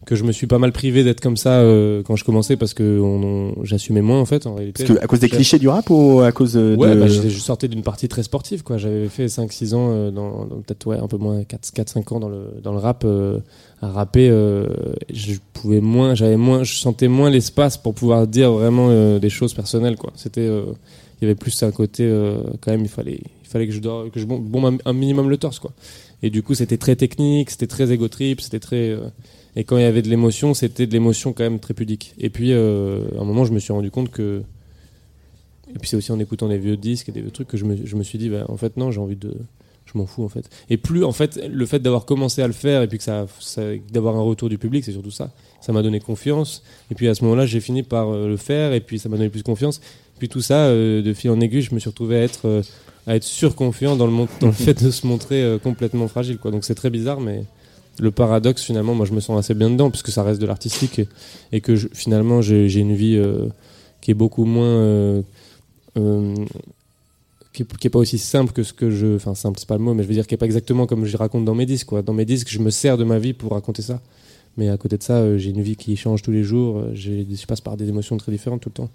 que je me suis pas mal privé d'être comme ça euh, quand je commençais parce que on, on- j'assumais moins en fait en réalité. Parce que, à cause des clichés du rap ou à cause euh, Ouais, de... bah, je, je sortais d'une partie très sportive, quoi. J'avais fait 5-6 ans, euh, dans, dans- peut-être ouais, un peu moins, 4-5 ans dans le, dans le rap, euh, à rapper. euh, je pouvais moins, j'avais moins, je sentais moins l'espace pour pouvoir dire vraiment euh, des choses personnelles, quoi. C'était, euh, il y avait plus un côté, euh, quand même, il fallait, il fallait que je, dors- que je bombe un minimum le torse, quoi. Et du coup, c'était très technique, c'était très égo trip, c'était très. Et quand il y avait de l'émotion, c'était de l'émotion quand même très pudique. Et puis, euh, à un moment, je me suis rendu compte que et puis c'est aussi en écoutant des vieux disques et des vieux trucs que je me, suis dit, bah, en fait, non, j'ai envie de. Je m'en fous, en fait. Et plus, en fait, le fait d'avoir commencé à le faire et puis que ça, d'avoir un retour du public, c'est surtout ça. Ça m'a donné confiance. Et puis à ce moment-là, j'ai fini par euh, le faire et puis ça m'a donné plus confiance. Puis tout ça, euh, de fil en aiguille, je me suis retrouvé à être, euh, à surconfiant dans le, (laughs) fait de se montrer complètement fragile. Donc c'est très bizarre, mais le paradoxe, finalement, moi, je me sens assez bien dedans puisque ça reste de l'artistique et, que finalement, j'ai une vie euh, qui est beaucoup moins. euh, euh, qui est, qui est pas aussi simple que ce que je enfin simple c'est pas le mot mais je veux dire qui est pas exactement comme je raconte dans mes disques quoi dans mes disques je me sers de ma vie pour raconter ça mais à côté de ça j'ai une vie qui change tous les jours je passe par des émotions très différentes tout le temps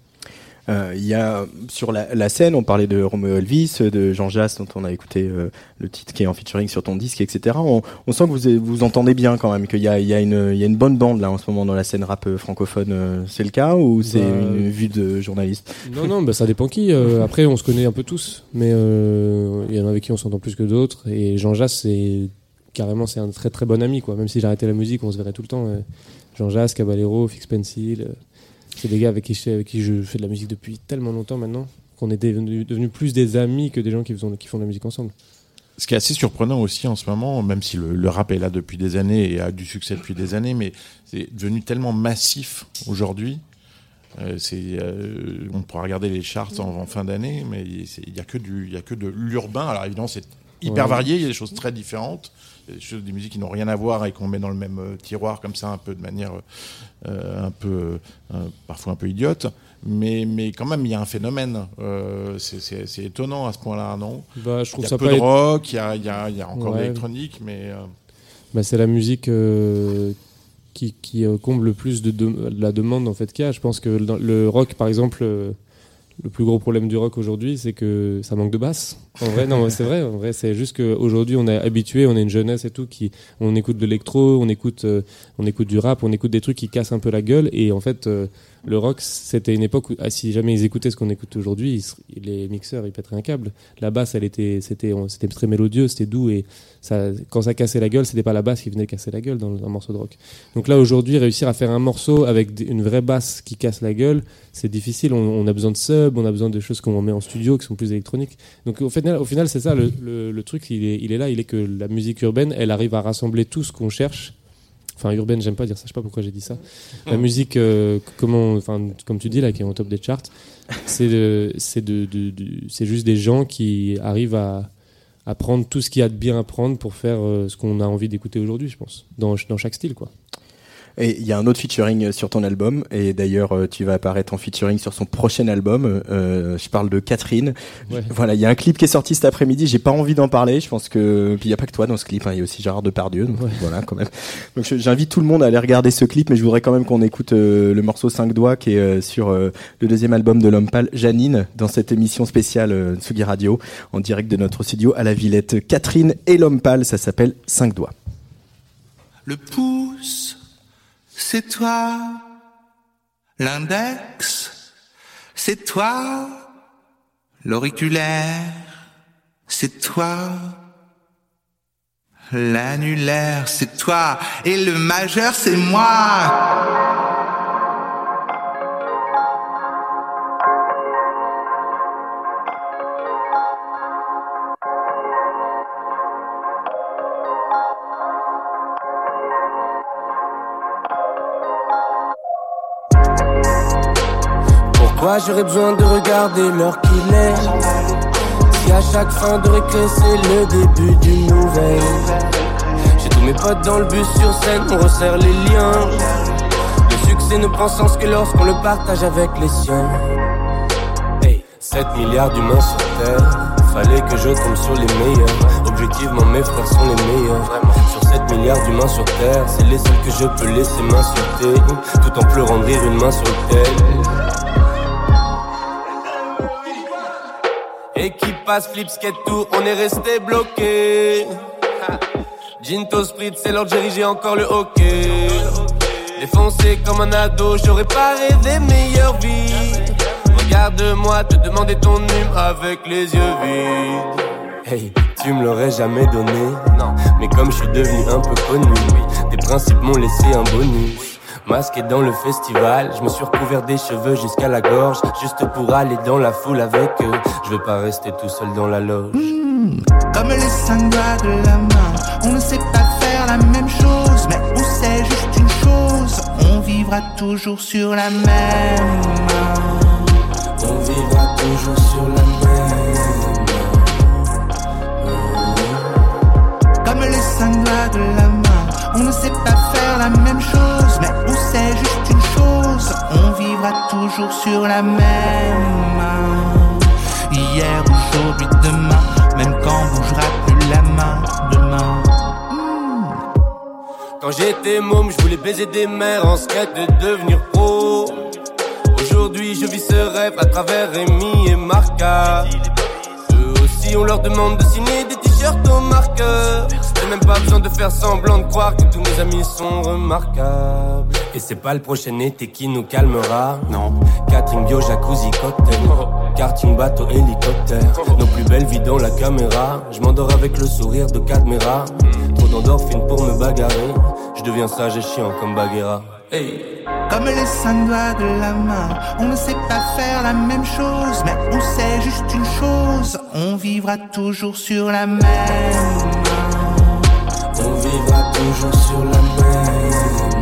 Il y a sur la, la scène, on parlait de Romeo Elvis, de Jean Jass, dont on a écouté euh, le titre qui est en featuring sur ton disque, etc. On, on sent que vous vous entendez bien quand même, qu'il y y, y a une bonne bande là en ce moment dans la scène rap euh, francophone. euh, C'est le cas ou c'est Bah, une vue de journaliste? Non non bah ça dépend qui euh, (laughs) après on se connaît un peu tous mais euh, il y en a avec qui on s'entend plus que d'autres et Jean Jass c'est carrément c'est un très très bon ami quoi même si j'arrêtais la musique on se verrait tout le temps euh, Jean Jass Caballero Fix Pencil euh, c'est des gars avec qui, je, avec qui je fais de la musique depuis tellement longtemps maintenant qu'on est devenus devenus plus des amis que des gens qui font, qui font de la musique ensemble Ce qui est assez surprenant aussi en ce moment, même si le, le rap est là depuis des années et a du succès depuis des années, mais c'est devenu tellement massif aujourd'hui. Euh, euh, on pourra regarder les charts en, en fin d'année, mais il y a que du, il y a que de l'urbain. Alors évidemment, c'est hyper Ouais. varié. Il y a des choses très différentes, il y a des choses, des musiques qui n'ont rien à voir et qu'on met dans le même euh, tiroir comme ça, un peu de manière, un peu, euh, parfois un peu idiote. Mais, mais quand même, il y a un phénomène. Euh, c'est- étonnant à ce point-là, non? Bah, je trouve Il y a ça peu pas de rock, il y a, il y a- il y a encore de l'électronique, mais euh, bah, c'est la musique euh, qui, qui euh, comble le plus de, de- de la demande en fait qu'il y a. Je pense que le rock, par exemple, euh, le plus gros problème du rock aujourd'hui, c'est que ça manque de basse. En vrai, non, c'est vrai. En vrai, c'est juste qu'aujourd'hui, on est habitué, on est une jeunesse et tout, qui, on écoute de l'électro, on écoute, euh, on écoute du rap, on écoute des trucs qui cassent un peu la gueule. Et en fait, euh, le rock, c'était une époque où, ah, si jamais ils écoutaient ce qu'on écoute aujourd'hui, les mixeurs, ils pèteraient un câble. La basse, elle était, c'était, c'était très mélodieux, c'était doux et ça, quand ça cassait la gueule, c'était pas la basse qui venait casser la gueule dans un morceau de rock. Donc là, aujourd'hui, réussir à faire un morceau avec une vraie basse qui casse la gueule, c'est difficile. On, a besoin de sub, on a besoin de choses qu'on met en studio qui sont plus électroniques. Donc au final, au final c'est ça le, truc, il est là, il est que la musique urbaine, elle arrive à rassembler tout ce qu'on cherche. Enfin, urbaine, j'aime pas dire ça, je sais pas pourquoi j'ai dit ça. La musique, euh, comment, enfin, comme tu dis là, qui est en top des charts, c'est de- c'est juste des gens qui arrivent à, à prendre tout ce qu'il y a de bien à prendre pour faire euh, ce qu'on a envie d'écouter aujourd'hui, je pense, dans, dans chaque style, quoi. Et il y a un autre featuring sur ton album, et d'ailleurs euh, tu vas apparaître en featuring sur son prochain album. Euh, je parle de Catherine. Ouais. Voilà, il y a un clip qui est sorti cet après-midi. J'ai pas envie d'en parler. Je pense que puis il y a pas que toi dans ce clip. hein, Il y a aussi Gérard Depardieu. Donc voilà, quand même. Donc j'invite tout le monde à aller regarder ce clip, mais je voudrais quand même qu'on écoute euh, le morceau 5 doigts qui est euh, sur euh, le deuxième album de l'homme pâle, Janine, dans cette émission spéciale euh, Tsugi Radio, en direct de notre studio à la Villette. Catherine et l'homme pâle, ça s'appelle 5 doigts. Le pouce, c'est toi. L'index, c'est toi. L'auriculaire, c'est toi. L'annulaire, c'est toi. Et le majeur, c'est moi. J'aurais besoin de regarder l'heure qu'il est. Si à chaque fin de récré c'est le début d'une nouvelle. J'ai tous mes potes dans le bus sur scène, on resserre les liens. Le succès ne prend sens que lorsqu'on le partage avec les siens. Hey, 7 milliards d'humains sur Terre. Fallait que je tombe sur les meilleurs. Objectivement mes frères sont les meilleurs. Sur 7 milliards d'humains sur Terre C'est les seuls que je peux laisser m'insulter. Tout en pleurant de rire une main sur le tel Équipage, flip, skate, tout, on est resté bloqué. Ginto Sprit, c'est de diriger encore le hockey. Défoncé comme un ado, j'aurais pas rêvé meilleure vie. Regarde-moi te demander ton hume avec les yeux vides. Hey, tu me l'aurais jamais donné. Non, mais comme je suis devenu un peu connu, tes principes m'ont laissé un bonus. Masqué dans le festival, je me suis recouvert des cheveux jusqu'à la gorge, juste pour aller dans la foule avec eux. Je vais pas rester tout seul dans la loge. Comme les cinq doigts de la main, on ne sait pas faire la même chose, mais on sait juste une chose, on vivra toujours sur la même main. On vivra toujours sur la même. Comme les cinq doigts de la main, on ne sait pas faire la même chose, mais on sait juste une chose, on vivra toujours sur la même main. Hier, aujourd'hui, demain, même quand on bougera plus la main demain. Quand j'étais môme, je voulais baiser des mères en skate de devenir pro. Aujourd'hui, je vis ce rêve à travers Rémi et Marca. Eux aussi, on leur demande de signer des t-shirts au marqueur. Même pas besoin de faire semblant de croire que tous mes amis sont remarquables. Et c'est pas le prochain été qui nous calmera. Non. Catering bio, jacuzzi, cocktail. Karting, bateau, hélicoptère. Nos plus belles vies dans la caméra. Je m'endors avec le sourire de Cadmera. Trop d'endorphines pour me bagarrer. Je deviens sage et chiant comme Bagheera. Hey. Comme les cinq doigts de la main, on ne sait pas faire la même chose, mais on sait juste une chose, on vivra toujours sur la même. Vivra toujours sur la même.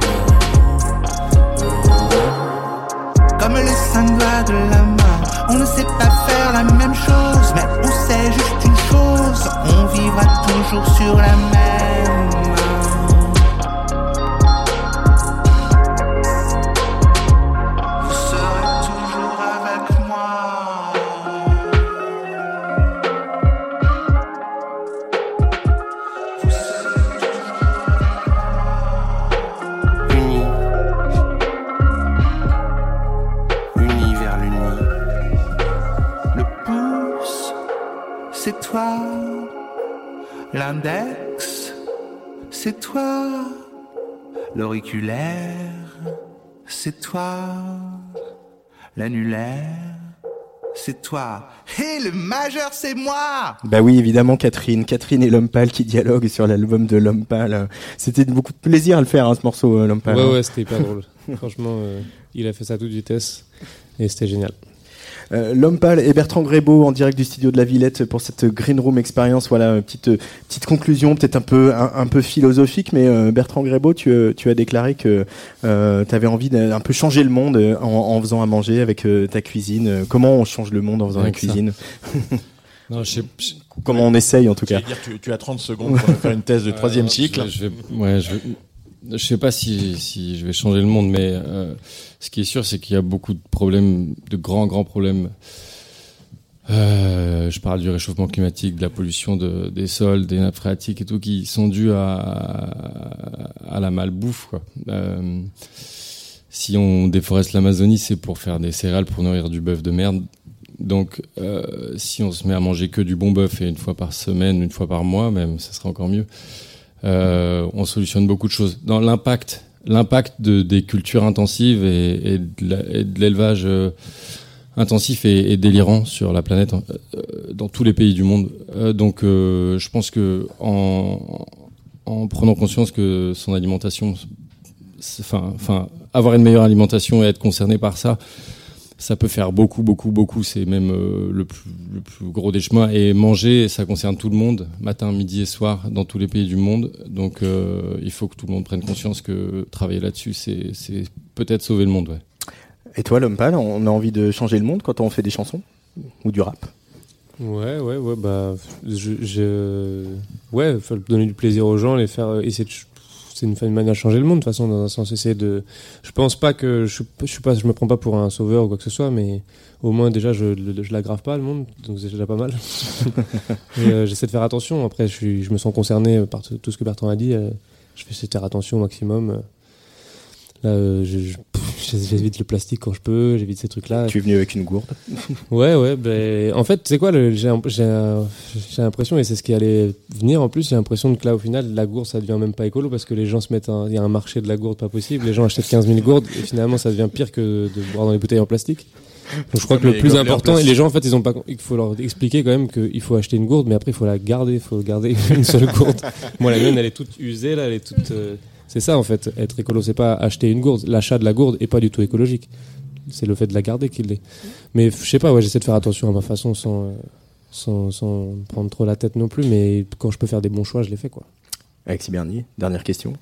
Comme les cinq doigts de la main, on ne sait pas faire la même chose, mais on sait juste une chose, on vivra toujours sur la même L'index, c'est toi. L'auriculaire, c'est toi. L'annulaire, c'est toi. Et le majeur, c'est moi. Bah oui, évidemment, Catherine. Catherine et L'Homme Pâle qui dialoguent sur l'album de L'Homme Pâle. C'était beaucoup de plaisir à le faire, hein, ce morceau, euh, L'Homme Pâle. Ouais, hein. ouais, c'était hyper drôle. (laughs) Franchement, euh, il a fait ça à toute vitesse et c'était génial. Euh, L'homme pâle et Bertrand Grébeau en direct du studio de la Villette pour cette Green Room expérience. Voilà, petite euh, petite conclusion, peut-être un peu un, un peu philosophique, mais euh, Bertrand Grébeau, tu tu as déclaré que euh, tu avais envie d'un peu changer le monde en, en faisant à manger avec euh, ta cuisine. Comment on change le monde en faisant Avec la cuisine? (laughs) Non, je sais- je- Comment on essaye en tout cas. Dire, tu, tu as 30 secondes pour faire une thèse de (laughs) troisième cycle. Je, vais, ouais, je, vais- je sais pas si, si je vais changer le monde, mais euh, ce qui est sûr, c'est qu'il y a beaucoup de problèmes, de grands, grands problèmes. Euh, je parle du réchauffement climatique, de la pollution de, des sols, des nappes phréatiques et tout, qui sont dus à, la malbouffe. Euh, si on déforeste l'Amazonie, c'est pour faire des céréales, pour nourrir du bœuf de merde. Donc, euh, si on se met à manger que du bon bœuf et une fois par semaine, une fois par mois, même, ça serait encore mieux. On solutionne beaucoup de choses. Dans l'impact, l'impact de, des cultures intensives et, et de l'élevage euh, intensif et, et délirant sur la planète, euh, dans tous les pays du monde. Euh, donc, je pense que en, en prenant conscience que son alimentation, enfin, enfin, avoir une meilleure alimentation et être concerné par ça, ça peut faire beaucoup, beaucoup, beaucoup. C'est même euh, le, plus, le plus gros des chemins. Et manger, ça concerne tout le monde, matin, midi et soir, dans tous les pays du monde. Donc, euh, il faut que tout le monde prenne conscience que travailler là-dessus, c'est c'est peut-être sauver le monde. Ouais. Et toi, l'homme pâle, on a envie de changer le monde quand on fait des chansons ou du rap? Ouais, ouais, ouais, bah, je, je... ouais, faut donner du plaisir aux gens, les faire euh, essayer de, c'est une, une manière de changer le monde, de toute façon, dans un sens, essayer de, je pense pas que, je, je suis pas, je me prends pas pour un sauveur ou quoi que ce soit, mais au moins, déjà, je, je l'aggrave pas, le monde, donc c'est déjà pas mal. (laughs) Euh, j'essaie de faire attention, après, je suis, je me sens concerné par tout ce que Bertrand a dit, euh, je vais essayer de faire attention au maximum. Là, euh, je, je- pff, j'évite le plastique quand je peux, j'évite ces trucs-là. Tu es venu avec une gourde. (laughs) Ouais, ouais. Ben, en fait, c'est quoi J'ai l'impression, et c'est ce qui allait venir en plus, j'ai l'impression que là, au final, la gourde, ça devient même pas écolo parce que les gens se mettent. un- Il y a un marché de la gourde pas possible. Les gens achètent 15 000 gourdes et finalement, ça devient pire que de boire dans les bouteilles en plastique. Donc, je crois que le plus important, et les gens, en fait, ils ont pas. Il faut leur expliquer quand même qu'il faut acheter une gourde, mais après, il faut la garder. Il faut garder (laughs) une seule gourde. (laughs) Moi, la mienne, elle est toute usée, là, elle est toute. euh, C'est ça, en fait. Être écolo, c'est pas acheter une gourde. L'achat de la gourde est pas du tout écologique. C'est le fait de la garder qui l'est. Mais je sais pas, ouais, j'essaie de faire attention à ma façon sans, euh, sans, sans prendre trop la tête non plus. Mais quand je peux faire des bons choix, je les fais, quoi. Alexis Bernier, dernière question.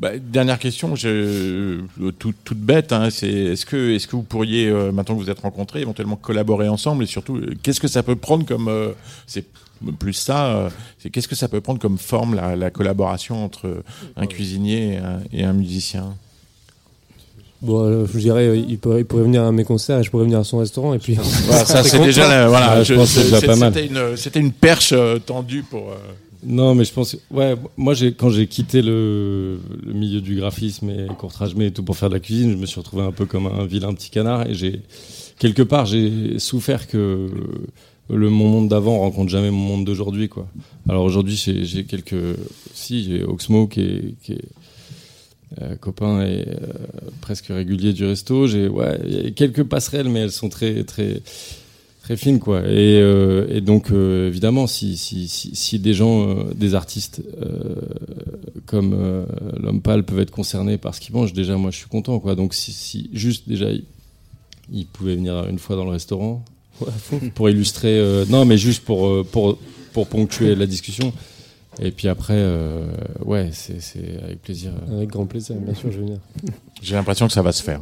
Bah, dernière question, je, euh, toute, bête, hein, c'est est-ce que, est-ce que vous pourriez, euh, maintenant que vous êtes rencontrés, éventuellement collaborer ensemble et surtout, qu'est-ce que ça peut prendre comme, euh, c'est plus ça, euh, c'est qu'est-ce que ça peut prendre comme forme la, la collaboration entre un cuisinier et un, et un musicien? Bon, euh, je dirais, euh, il pourrait, il pourrait venir à mes concerts et je pourrais venir à son restaurant. Et puis, (laughs) Voilà, ça c'est déjà, la- voilà, je- pense que c'est déjà c'est- pas mal. C'était une, perche euh, tendue pour. euh, Non, mais je pense. Ouais, moi, quand j'ai quitté le, le milieu du graphisme et courtrage mais et tout pour faire de la cuisine, je me suis retrouvé un peu comme un vilain petit canard et j'ai quelque part j'ai souffert que le mon monde d'avant rencontre jamais mon monde d'aujourd'hui, quoi. Alors aujourd'hui, j'ai quelques. Si, j'ai Oxmo qui est, euh, copain et euh, presque régulier du resto. J'ai ouais, quelques passerelles, mais elles sont très très très fines quoi. Et, euh, donc évidemment, si si si, des gens, des artistes comme l'homme pâle peuvent être concernés par ce qu'ils mangent, déjà moi je suis content quoi. Donc si, si juste déjà ils pouvaient venir une fois dans le restaurant Ouais, pour illustrer. euh, non, mais juste pour euh, pour pour ponctuer la discussion. Et puis après, euh, ouais, c'est c'est avec plaisir. Avec grand plaisir, bien sûr, je vais venir. J'ai l'impression que ça va se faire.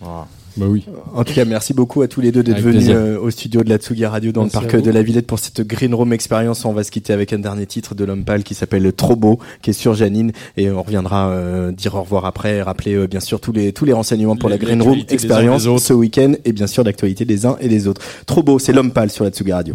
Voilà. Bah oui. En tout cas, merci beaucoup à tous les deux d'être venus euh, au studio de la Tsugi Radio dans Merci le parc de la Villette pour cette Green Room expérience. On va se quitter avec un dernier titre de l'homme pâle qui s'appelle Trop beau, qui est sur Janine et on reviendra euh, dire au revoir après, et rappeler euh, bien sûr tous les tous les renseignements pour Les- la Green Room autres. ce week-end et bien sûr l'actualité des uns et des autres. Trop beau, c'est l'homme pâle sur la Tsugi Radio.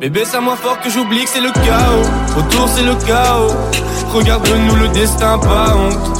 Bébé, ça moins fort que j'oublie que c'est le chaos. Autour, c'est le chaos. Regarde-nous le destin, pas honte.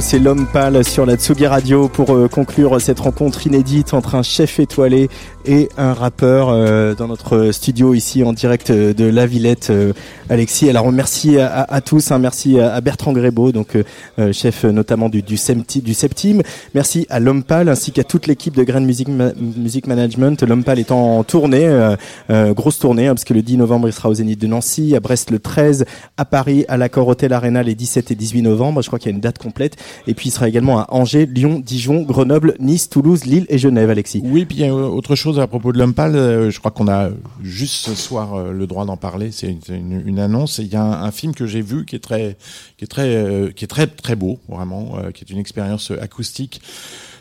C'est l'homme pâle sur la Tsugi Radio pour euh, conclure cette rencontre inédite entre un chef étoilé et un rappeur euh, dans notre studio ici en direct euh, de La Villette, euh, Alexis. Alors merci à, à- tous, hein, merci à, Bertrand Grébeau, donc euh, chef notamment du, du, du. Merci à l'homme pâle ainsi qu'à toute l'équipe de Grain Music, Ma- Music Management. L'homme pâle est en tournée, grosse tournée, hein, parce que le 10 novembre il sera au Zénith de Nancy, à Brest le 13, à Paris, à l'Accor Hotel Arena les 17 et 18 novembre. Je crois qu'il y a une date complète. Et puis il sera également à Angers, Lyon, Dijon, Grenoble, Nice, Toulouse, Lille et Genève, Alexis. Oui, puis il y a autre chose à propos de pâle. euh, Je crois qu'on a juste ce soir euh, le droit d'en parler. C'est une, annonce. Il y a un, film que j'ai vu qui est très, qui est très, euh, qui est très très beau, vraiment, qui est une expérience acoustique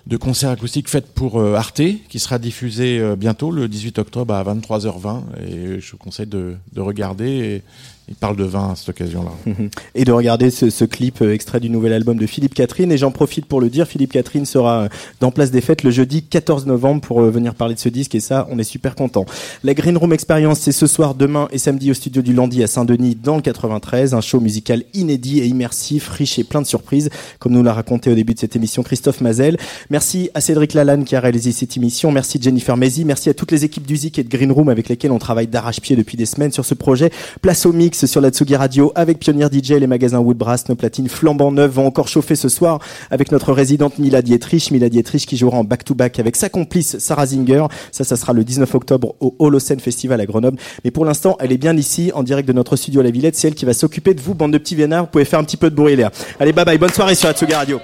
de concert acoustique faite pour Arte, qui sera diffusé euh, bientôt le 18 octobre à 23h20. Et je vous conseille de, de regarder. Il parle de vin à cette occasion-là. (laughs) et de regarder ce, clip euh, extrait du nouvel album de Philippe Catherine. Et j'en profite pour le dire, Philippe Catherine sera euh, dans Place des Fêtes le jeudi 14 novembre pour euh, venir parler de ce disque et ça, on est super content. La Green Room Experience, c'est ce soir, demain et samedi au studio du Landy à Saint-Denis dans le 93, un show musical inédit et immersif, riche et plein de surprises, comme nous l'a raconté au début de cette émission Christophe Mazel. Merci à Cédric Lalanne qui a réalisé cette émission, merci Jennifer Mézi, merci à toutes les équipes d'Uzik et de Green Room avec lesquelles on travaille d'arrache-pied depuis des semaines sur ce projet. Place au mix sur la Tsugi Radio avec Pionnier DJ, les magasins Woodbrass, nos platines flambant neuves vont encore chauffer ce soir avec notre résidente Mila Dietrich, Mila Dietrich qui jouera en back-to-back avec sa complice Sarah Zinger. Ça, ça sera le 19 octobre au Holocene Festival à Grenoble. Mais pour l'instant, elle est bien ici, en direct de notre studio à la Villette. C'est elle qui va s'occuper de vous, bande de petits vénards. Vous pouvez faire un petit peu de bruit, Léa. Allez, bye bye. Bonne soirée sur la Tsugi Radio.